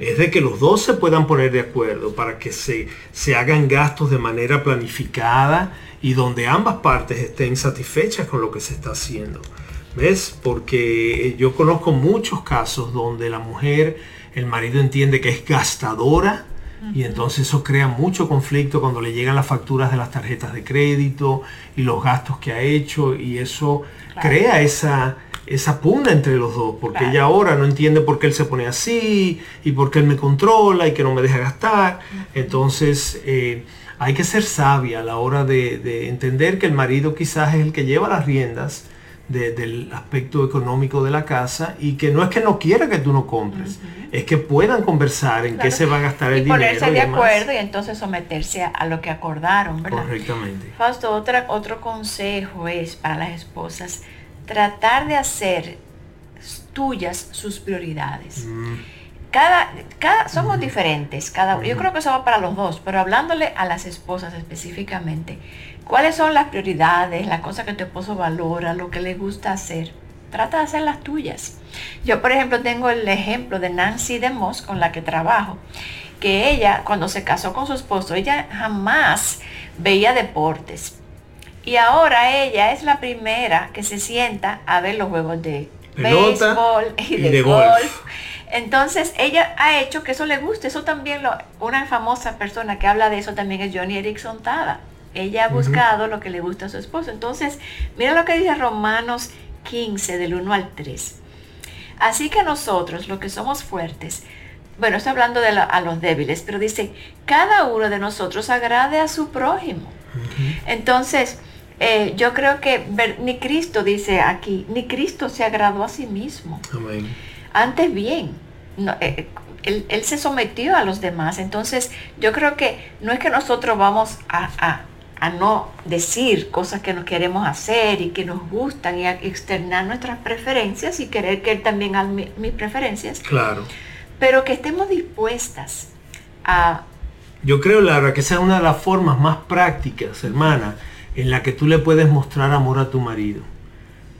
es de que los dos se puedan poner de acuerdo para que se, se hagan gastos de manera planificada y donde ambas partes estén satisfechas con lo que se está haciendo. ¿Ves? Porque yo conozco muchos casos donde la mujer, el marido entiende que es gastadora y entonces eso crea mucho conflicto cuando le llegan las facturas de las tarjetas de crédito y los gastos que ha hecho y eso crea esa, esa pugna entre los dos, porque ella ahora no entiende por qué él se pone así y por qué él me controla y que no me deja gastar. Entonces eh, hay que ser sabia a la hora de, entender que el marido quizás es el que lleva las riendas del aspecto económico de la casa y que no es que no quiera que tú no compres, es que puedan conversar en qué se va a gastar el dinero. Y ponerse de acuerdo y entonces someterse a, lo que acordaron, ¿verdad? Correctamente. Fausto, otra, otro consejo es para las esposas tratar de hacer tuyas sus prioridades. Mm. Cada, cada, somos diferentes, cada Yo creo que eso va para los dos, pero hablándole a las esposas específicamente, ¿cuáles son las prioridades, las cosas que tu esposo valora, lo que le gusta hacer? Trata de hacer las tuyas. Yo, por ejemplo, tengo el ejemplo de Nancy DeMoss, con la que trabajo, que ella, cuando se casó con su esposo, ella jamás veía deportes. Y ahora ella es la primera que se sienta a ver los juegos de béisbol y, de, golf. Entonces ella ha hecho que eso le guste. Eso también, lo, una famosa persona que habla de eso también es Johnny Erickson Tada. Ella ha buscado lo que le gusta a su esposo. Entonces, mira lo que dice Romanos 15 del 1 al 3. Así que nosotros, los que somos fuertes, bueno, está hablando de a los débiles, pero dice, cada uno de nosotros agrade a su prójimo. Entonces, eh, yo creo que ni Cristo dice aquí, ni Cristo se agradó a sí mismo. Antes bien, eh, él, se sometió a los demás. Entonces, yo creo que no es que nosotros vamos a, no decir cosas que nos queremos hacer y que nos gustan y a externar nuestras preferencias y querer que él también haga mis preferencias. Claro. Pero que estemos dispuestas a... Yo creo, Laura, que esa es una de las formas más prácticas, hermana, en la que tú le puedes mostrar amor a tu marido.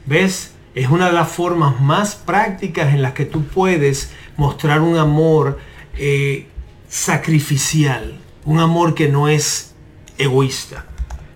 ¿Ves? Es una de las formas más prácticas en las que tú puedes mostrar un amor eh, sacrificial, un amor que no es egoísta.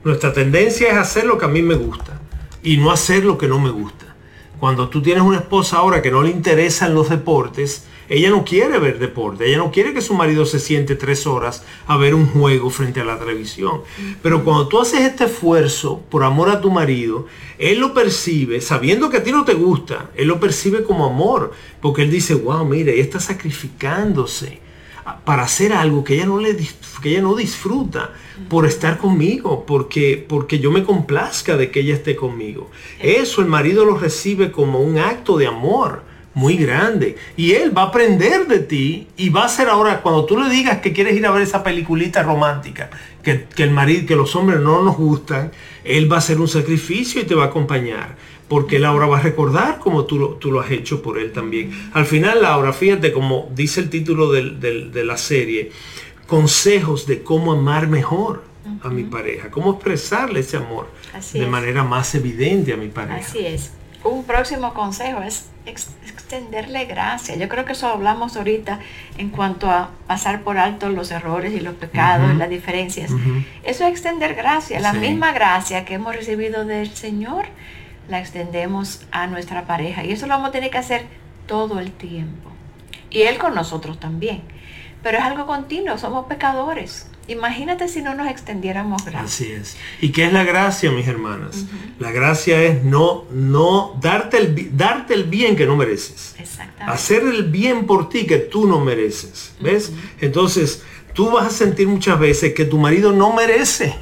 Nuestra tendencia es hacer lo que a mí me gusta y no hacer lo que no me gusta. Cuando tú tienes una esposa ahora que no le interesan los deportes, ella no quiere ver deporte, ella no quiere que su marido se siente tres horas a ver un juego frente a la televisión. Pero cuando tú haces este esfuerzo por amor a tu marido, él lo percibe, sabiendo que a ti no te gusta, él lo percibe como amor, porque él dice, wow, mire, ella está sacrificándose para hacer algo que ella no, le, que ella no disfruta por estar conmigo, porque, porque yo me complazca de que ella esté conmigo. Eso el marido lo recibe como un acto de amor muy grande. Y él va a aprender de ti y va a ser ahora, cuando tú le digas que quieres ir a ver esa peliculita romántica, que, el marido, que los hombres no nos gustan, él va a hacer un sacrificio y te va a acompañar. Porque él ahora va a recordar como tú lo, tú lo has hecho por él también. Al final, Laura, fíjate como dice el título de la serie, consejos de cómo amar mejor a mi pareja, cómo expresarle ese amor de manera más evidente a mi pareja. Así es. Un próximo consejo es extenderle gracia. Yo creo que eso hablamos ahorita en cuanto a pasar por alto los errores y los pecados y las diferencias. Eso es extender gracia. La misma gracia que hemos recibido del Señor, la extendemos a nuestra pareja. Y eso lo vamos a tener que hacer todo el tiempo. Y Él con nosotros también. Pero es algo continuo, somos pecadores. Imagínate si no nos extendiéramos gracia. Así es. ¿Y qué es la gracia, mis hermanas? La gracia es no, no darte el, darte el bien que no mereces. Exactamente. Hacer el bien por ti que tú no mereces. ¿Ves? Entonces, tú vas a sentir muchas veces que tu marido no merece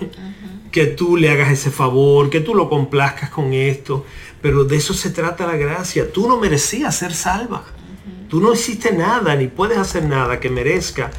que tú le hagas ese favor, que tú lo complazcas con esto. Pero de eso se trata la gracia. Tú no merecías ser salva. Tú no hiciste nada, ni puedes hacer nada que merezca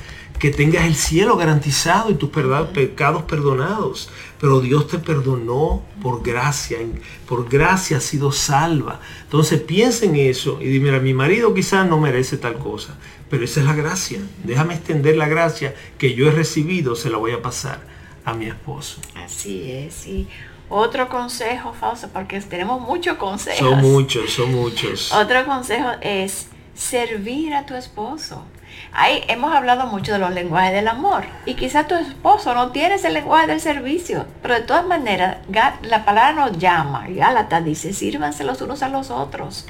que tengas el cielo garantizado y tus pecados perdonados. Pero Dios te perdonó por gracia, por gracia has sido salva. Entonces piensa en eso y dime, mi marido quizás no merece tal cosa, pero esa es la gracia. Déjame extender la gracia que yo he recibido, se la voy a pasar a mi esposo. Así es. Y otro consejo, Fausto, porque tenemos muchos consejos. Son muchos, son muchos. Otro consejo es servir a tu esposo. Ahí hemos hablado mucho de los lenguajes del amor y quizá tu esposo no tiene ese lenguaje del servicio, pero de todas maneras la palabra nos llama, Gálatas dice, sírvanse los unos a los otros.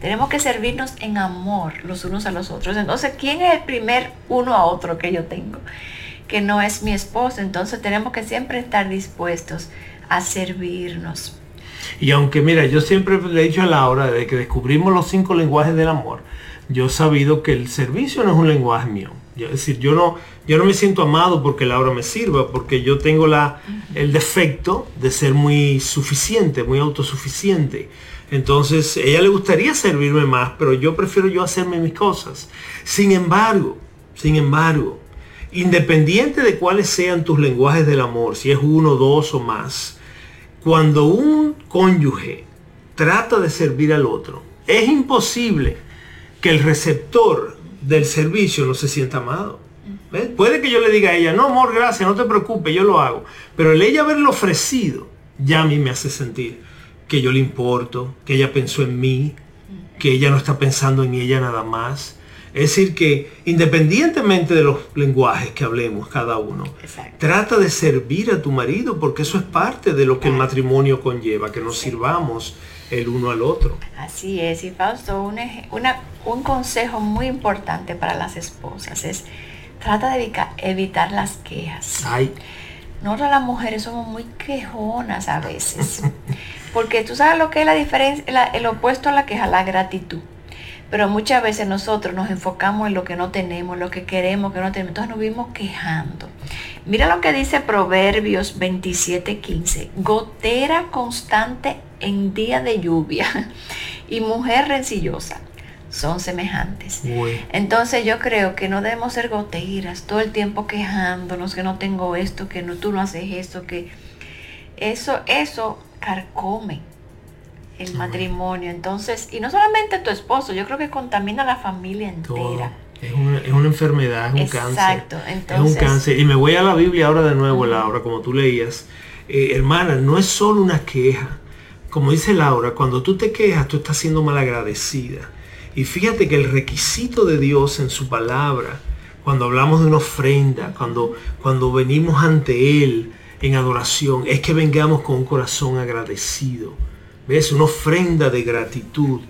Tenemos que servirnos en amor los unos a los otros. Entonces, ¿quién es el primer uno a otro que yo tengo? Que no es mi esposo. Entonces tenemos que siempre estar dispuestos a servirnos. Y aunque mira, yo siempre le he dicho a Laura, de que descubrimos los cinco lenguajes del amor, yo he sabido que el servicio no es un lenguaje mío. es decir, yo no, yo no me siento amado porque Laura me sirva, porque yo tengo la, el defecto de ser muy suficiente, muy autosuficiente. Entonces, ella le gustaría servirme más, pero yo prefiero yo hacerme mis cosas. Sin embargo, sin embargo, independiente de cuáles sean tus lenguajes del amor, si es uno, dos o más, cuando un cónyuge trata de servir al otro, es imposible que el receptor del servicio no se sienta amado. Puede que yo le diga a ella, no, amor, gracias, no te preocupes, yo lo hago. Pero el ella haberlo ofrecido, ya a mí me hace sentir que yo le importo, que ella pensó en mí, que ella no está pensando en ella nada más. Es decir, que independientemente de los lenguajes que hablemos cada uno, trata de servir a tu marido porque eso es parte de lo que el matrimonio conlleva, que nos sirvamos el uno al otro. Así es, y Fausto, un, un consejo muy importante para las esposas es trata de evitar las quejas. Ay. Nosotros las mujeres somos muy quejonas a veces, porque tú sabes lo que es la diferencia, el opuesto a la queja, la gratitud. Pero muchas veces nosotros nos enfocamos en lo que no tenemos, lo que queremos, que no tenemos. Entonces nos vimos quejando. Mira lo que dice Proverbios 27:15. Gotera constante en día de lluvia y mujer rencillosa son semejantes. Entonces yo creo que no debemos ser goteras todo el tiempo quejándonos que no tengo esto, que no, tú no haces esto, que eso, eso carcome el matrimonio. Entonces, y no solamente tu esposo, yo creo que contamina la familia entera. Es una, es una, enfermedad, es un Exacto. cáncer. Entonces, es un cáncer. Y me voy a la Biblia ahora de nuevo, Laura, como tú leías. Eh, hermana, no es solo una queja. Como dice Laura, cuando tú te quejas, tú estás siendo malagradecida. Y fíjate que el requisito de Dios en su palabra, cuando hablamos de una ofrenda, cuando, cuando venimos ante Él en adoración, es que vengamos con un corazón agradecido. ¿Ves? Una ofrenda de gratitud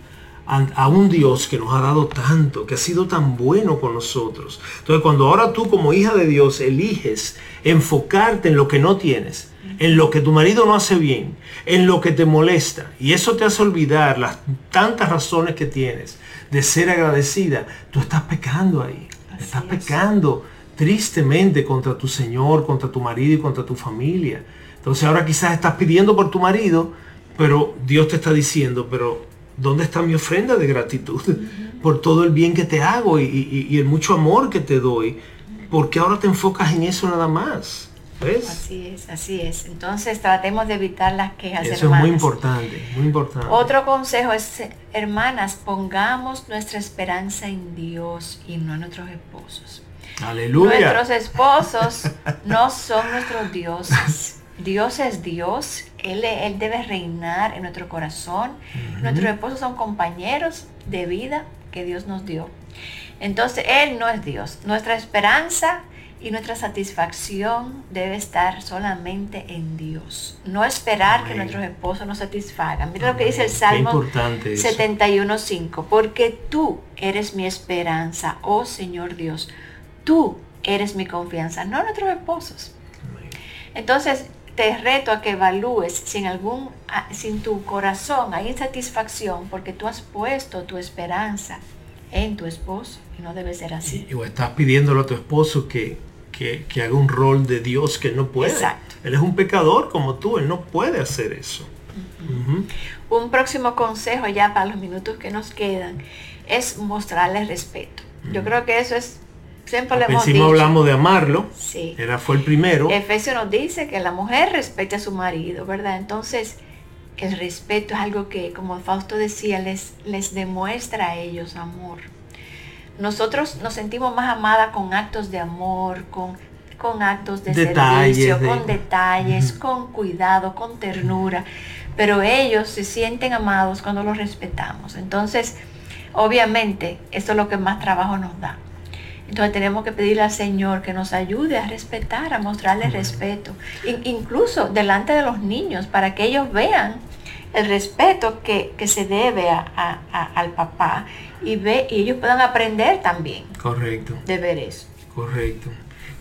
a un Dios que nos ha dado tanto, que ha sido tan bueno con nosotros. Entonces cuando ahora tú como hija de Dios eliges enfocarte en lo que no tienes, en lo que tu marido no hace bien, en lo que te molesta, y eso te hace olvidar las tantas razones que tienes de ser agradecida, tú estás pecando ahí. estás pecando tristemente contra tu Señor, contra tu marido y contra tu familia. Entonces ahora quizás estás pidiendo por tu marido, pero Dios te está diciendo, pero ¿dónde está mi ofrenda de gratitud por todo el bien que te hago y, y el mucho amor que te doy? Porque ahora te enfocas en eso nada más. Así es, así es. Entonces tratemos de evitar las quejas. Eso es muy importante, muy importante. Otro consejo es, hermanas, pongamos nuestra esperanza en Dios y no en nuestros esposos. Aleluya. Nuestros esposos no son nuestros dioses. Dios es Dios, Él, Él debe reinar en nuestro corazón. Nuestros esposos son compañeros de vida que Dios nos dio. Entonces, Él no es Dios. Nuestra esperanza y nuestra satisfacción debe estar solamente en Dios. No esperar que nuestros esposos nos satisfagan. Mira lo que dice el Salmo 71.5. Porque tú eres mi esperanza, oh Señor Dios. Tú eres mi confianza, no nuestros esposos. Entonces, te reto a que evalúes si en algún, sin tu corazón hay insatisfacción porque tú has puesto tu esperanza en tu esposo y no debe ser así. Y, o estás pidiéndole a tu esposo que que, haga un rol de Dios que no puede. Él es un pecador como tú, él no puede hacer eso. Un próximo consejo ya para los minutos que nos quedan es mostrarle respeto. Yo creo que eso es siempre le hemos dicho. hablamos de amarlo. Sí. Era fue el primero. Efesio nos dice que la mujer respete a su marido, ¿verdad? Entonces, el respeto es algo que, como Fausto decía, les, les demuestra a ellos amor nosotros nos sentimos más amadas con actos de amor, con, con actos de servicio, con detalles, con cuidado, con ternura. Pero ellos se sienten amados cuando los respetamos. Entonces, obviamente, esto es lo que más trabajo nos da. Entonces tenemos que pedirle al Señor que nos ayude a respetar, a mostrarle respeto, incluso delante de los niños, para que ellos vean el respeto que, se debe a, al papá y, ve, y ellos puedan aprender también. Correcto. De ver eso. Correcto.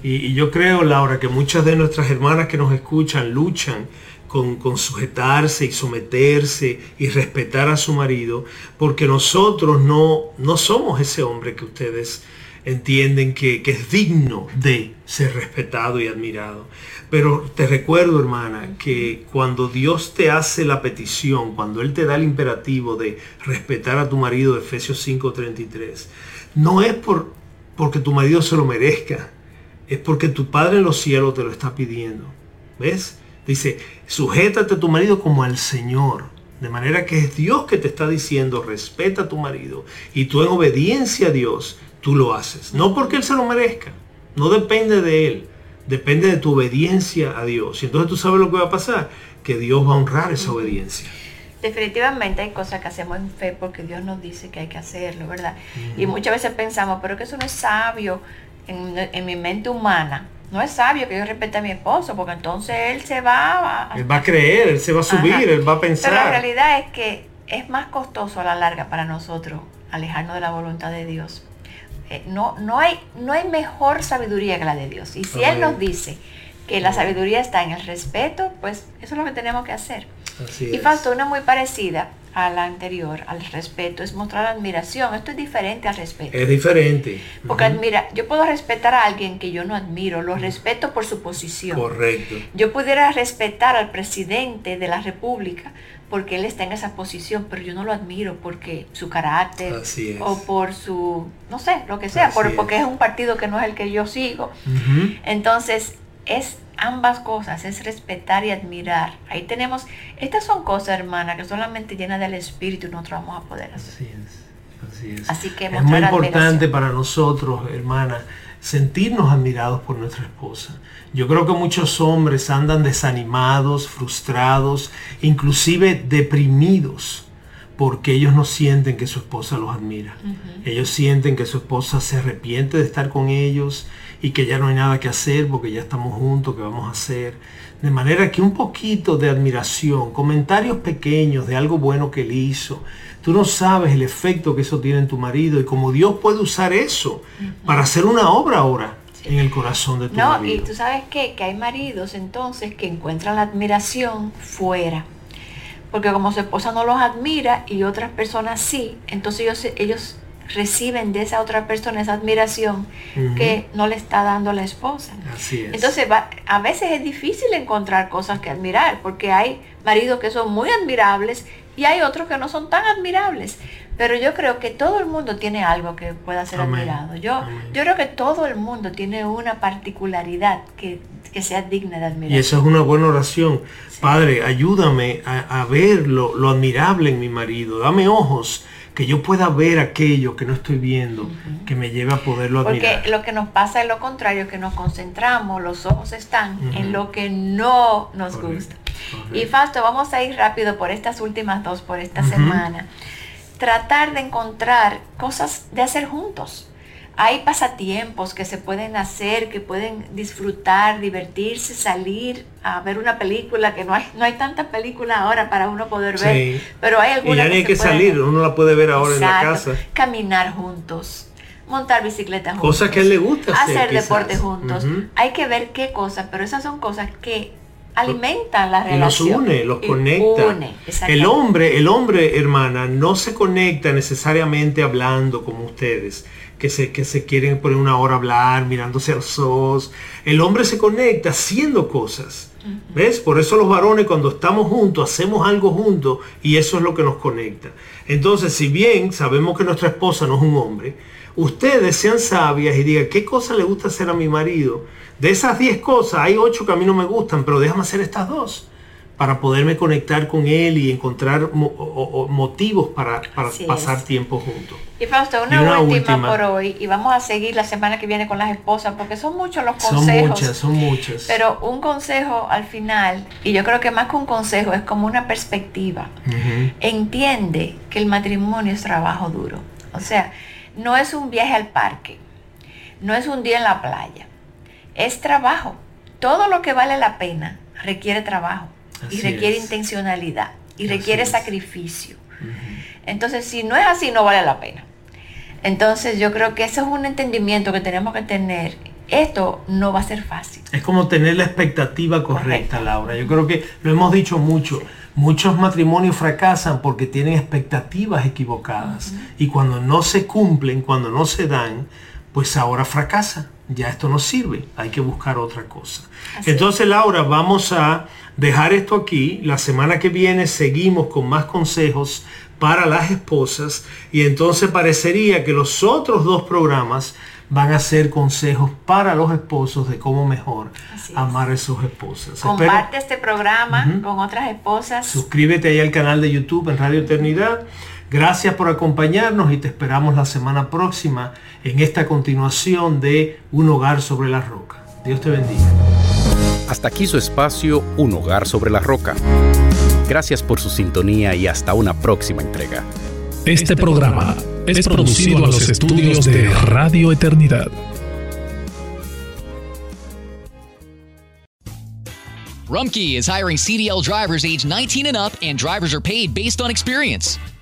Y, yo creo, Laura, que muchas de nuestras hermanas que nos escuchan luchan con, con, sujetarse y someterse y respetar a su marido, porque nosotros no, no somos ese hombre que ustedes entienden que, es digno de ser respetado y admirado. Pero te recuerdo, hermana, que cuando Dios te hace la petición, cuando Él te da el imperativo de respetar a tu marido, Efesios 5:33, no es por, porque tu marido se lo merezca, es porque tu Padre en los cielos te lo está pidiendo. ¿Ves? Dice, sujétate a tu marido como al Señor. De manera que es Dios que te está diciendo, respeta a tu marido. Y tú en obediencia a Dios tú lo haces. No porque Él se lo merezca, no depende de Él, depende de tu obediencia a Dios. Y entonces tú sabes lo que va a pasar, que Dios va a honrar esa obediencia. Definitivamente hay cosas que hacemos en fe porque Dios nos dice que hay que hacerlo, ¿verdad? Y muchas veces pensamos, pero que eso no es sabio en, mi mente humana. No es sabio que yo respete a mi esposo, porque entonces él se va a... Él va a creer, él se va a subir, él va a pensar. Pero la realidad es que es más costoso a la larga para nosotros alejarnos de la voluntad de Dios no, no, hay, no hay mejor sabiduría que la de Dios. Y si Él nos dice que la sabiduría está en el respeto, pues eso es lo que tenemos que hacer. y falta una muy parecida a la anterior, al respeto, es mostrar admiración. Esto es diferente al respeto. Es diferente. Porque admira, yo puedo respetar a alguien que yo no admiro, lo respeto por su posición. Correcto. Yo pudiera respetar al presidente de la República porque él está en esa posición, pero yo no lo admiro porque su carácter o por su, no sé, lo que sea, porque es un partido que no es el que yo sigo. Entonces, es ambas cosas, es respetar y admirar. Ahí tenemos, estas son cosas, hermana, que solamente llenas del espíritu nosotros vamos a poder hacer. Así es. Así que es muy importante para nosotros, hermana, sentirnos admirados por nuestra esposa. Yo creo que muchos hombres andan desanimados, frustrados, inclusive deprimidos, porque ellos no sienten que su esposa los admira. Ellos sienten que su esposa se arrepiente de estar con ellos y que ya no hay nada que hacer porque ya estamos juntos, que vamos a hacer. De manera que un poquito de admiración, comentarios pequeños de algo bueno que él hizo, Tú no sabes el efecto que eso tiene en tu marido y cómo Dios puede usar eso para hacer una obra ahora en el corazón de tu marido. No, y tú sabes qué? que hay maridos entonces que encuentran la admiración fuera. Porque como su esposa no los admira y otras personas sí, entonces ellos, ellos reciben de esa otra persona esa admiración que no le está dando la esposa. Así es. Entonces a veces es difícil encontrar cosas que admirar porque hay maridos que son muy admirables y hay otros que no son tan admirables. Pero yo creo que todo el mundo tiene algo que pueda ser admirado. Yo, yo creo que todo el mundo tiene una particularidad que, sea digna de admirar. Y esa es una buena oración. Padre, ayúdame a, ver lo, admirable en mi marido. Dame ojos que yo pueda ver aquello que no estoy viendo, que me lleve a poderlo admirar. Porque lo que nos pasa es lo contrario, que nos concentramos, los ojos están en lo que no nos gusta. Y Fausto, vamos a ir rápido por estas últimas dos, por esta semana. Tratar de encontrar cosas de hacer juntos. Hay pasatiempos que se pueden hacer, que pueden disfrutar, divertirse, salir a ver una película, que no hay, no hay tanta película ahora para uno poder ver, pero hay algunas. Y ya hay que, salir, uno la puede ver ahora en la casa. Caminar juntos montar bicicleta juntos. Cosas que a él le gusta hacer. Hacer deporte juntos. Hay que ver qué cosas, pero esas son cosas que alimentan la relación. Y los une, los conecta. el hombre, el hombre, hermana, no se conecta necesariamente hablando como ustedes, que se, que se quieren poner una hora a hablar, mirándose a los ojos. El hombre se conecta haciendo cosas. ¿Ves? Por eso los varones cuando estamos juntos, hacemos algo juntos y eso es lo que nos conecta. Entonces, si bien sabemos que nuestra esposa no es un hombre, ustedes sean sabias y digan, ¿qué cosa le gusta hacer a mi marido? De esas 10 cosas, hay 8 que a mí no me gustan, pero déjame hacer estas dos para poderme conectar con él y encontrar motivos para, pasar tiempo juntos. Y Fausto, una, última, por hoy, y vamos a seguir la semana que viene con las esposas, porque son muchos los consejos. Son muchas, son muchas. Pero un consejo al final, y yo creo que más que un consejo, es como una perspectiva. Entiende que el matrimonio es trabajo duro. O sea, no es un viaje al parque no es un día en la playa, es trabajo. Todo lo que vale la pena requiere trabajo y requiere intencionalidad y requiere sacrificio. Entonces, si no es así, no vale la pena. Entonces, yo creo que ese es un entendimiento que tenemos que tener. Esto no va a ser fácil. Es como tener la expectativa correcta, Laura. Yo creo que lo hemos dicho mucho. Muchos matrimonios fracasan porque tienen expectativas equivocadas. Y cuando no se cumplen, cuando no se dan, pues ahora fracasa. Ya esto no sirve. Hay que buscar otra cosa. Entonces, Laura, vamos a dejar esto aquí. La semana que viene seguimos con más consejos para las esposas y entonces parecería que los otros dos programas van a ser consejos para los esposos de cómo mejor amar a sus esposas. Comparte este programa con otras esposas. Suscríbete ahí al canal de YouTube en Radio Eternidad. Gracias por acompañarnos y te esperamos la semana próxima en esta continuación de Un hogar sobre la roca. Dios te bendiga. Hasta aquí su espacio Un hogar sobre la roca. Gracias por su sintonía y hasta una próxima entrega. Este programa es producido a los estudios de Radio Eternidad. Rumkey is hiring CDL drivers age 19 and up, and drivers are paid based on experience.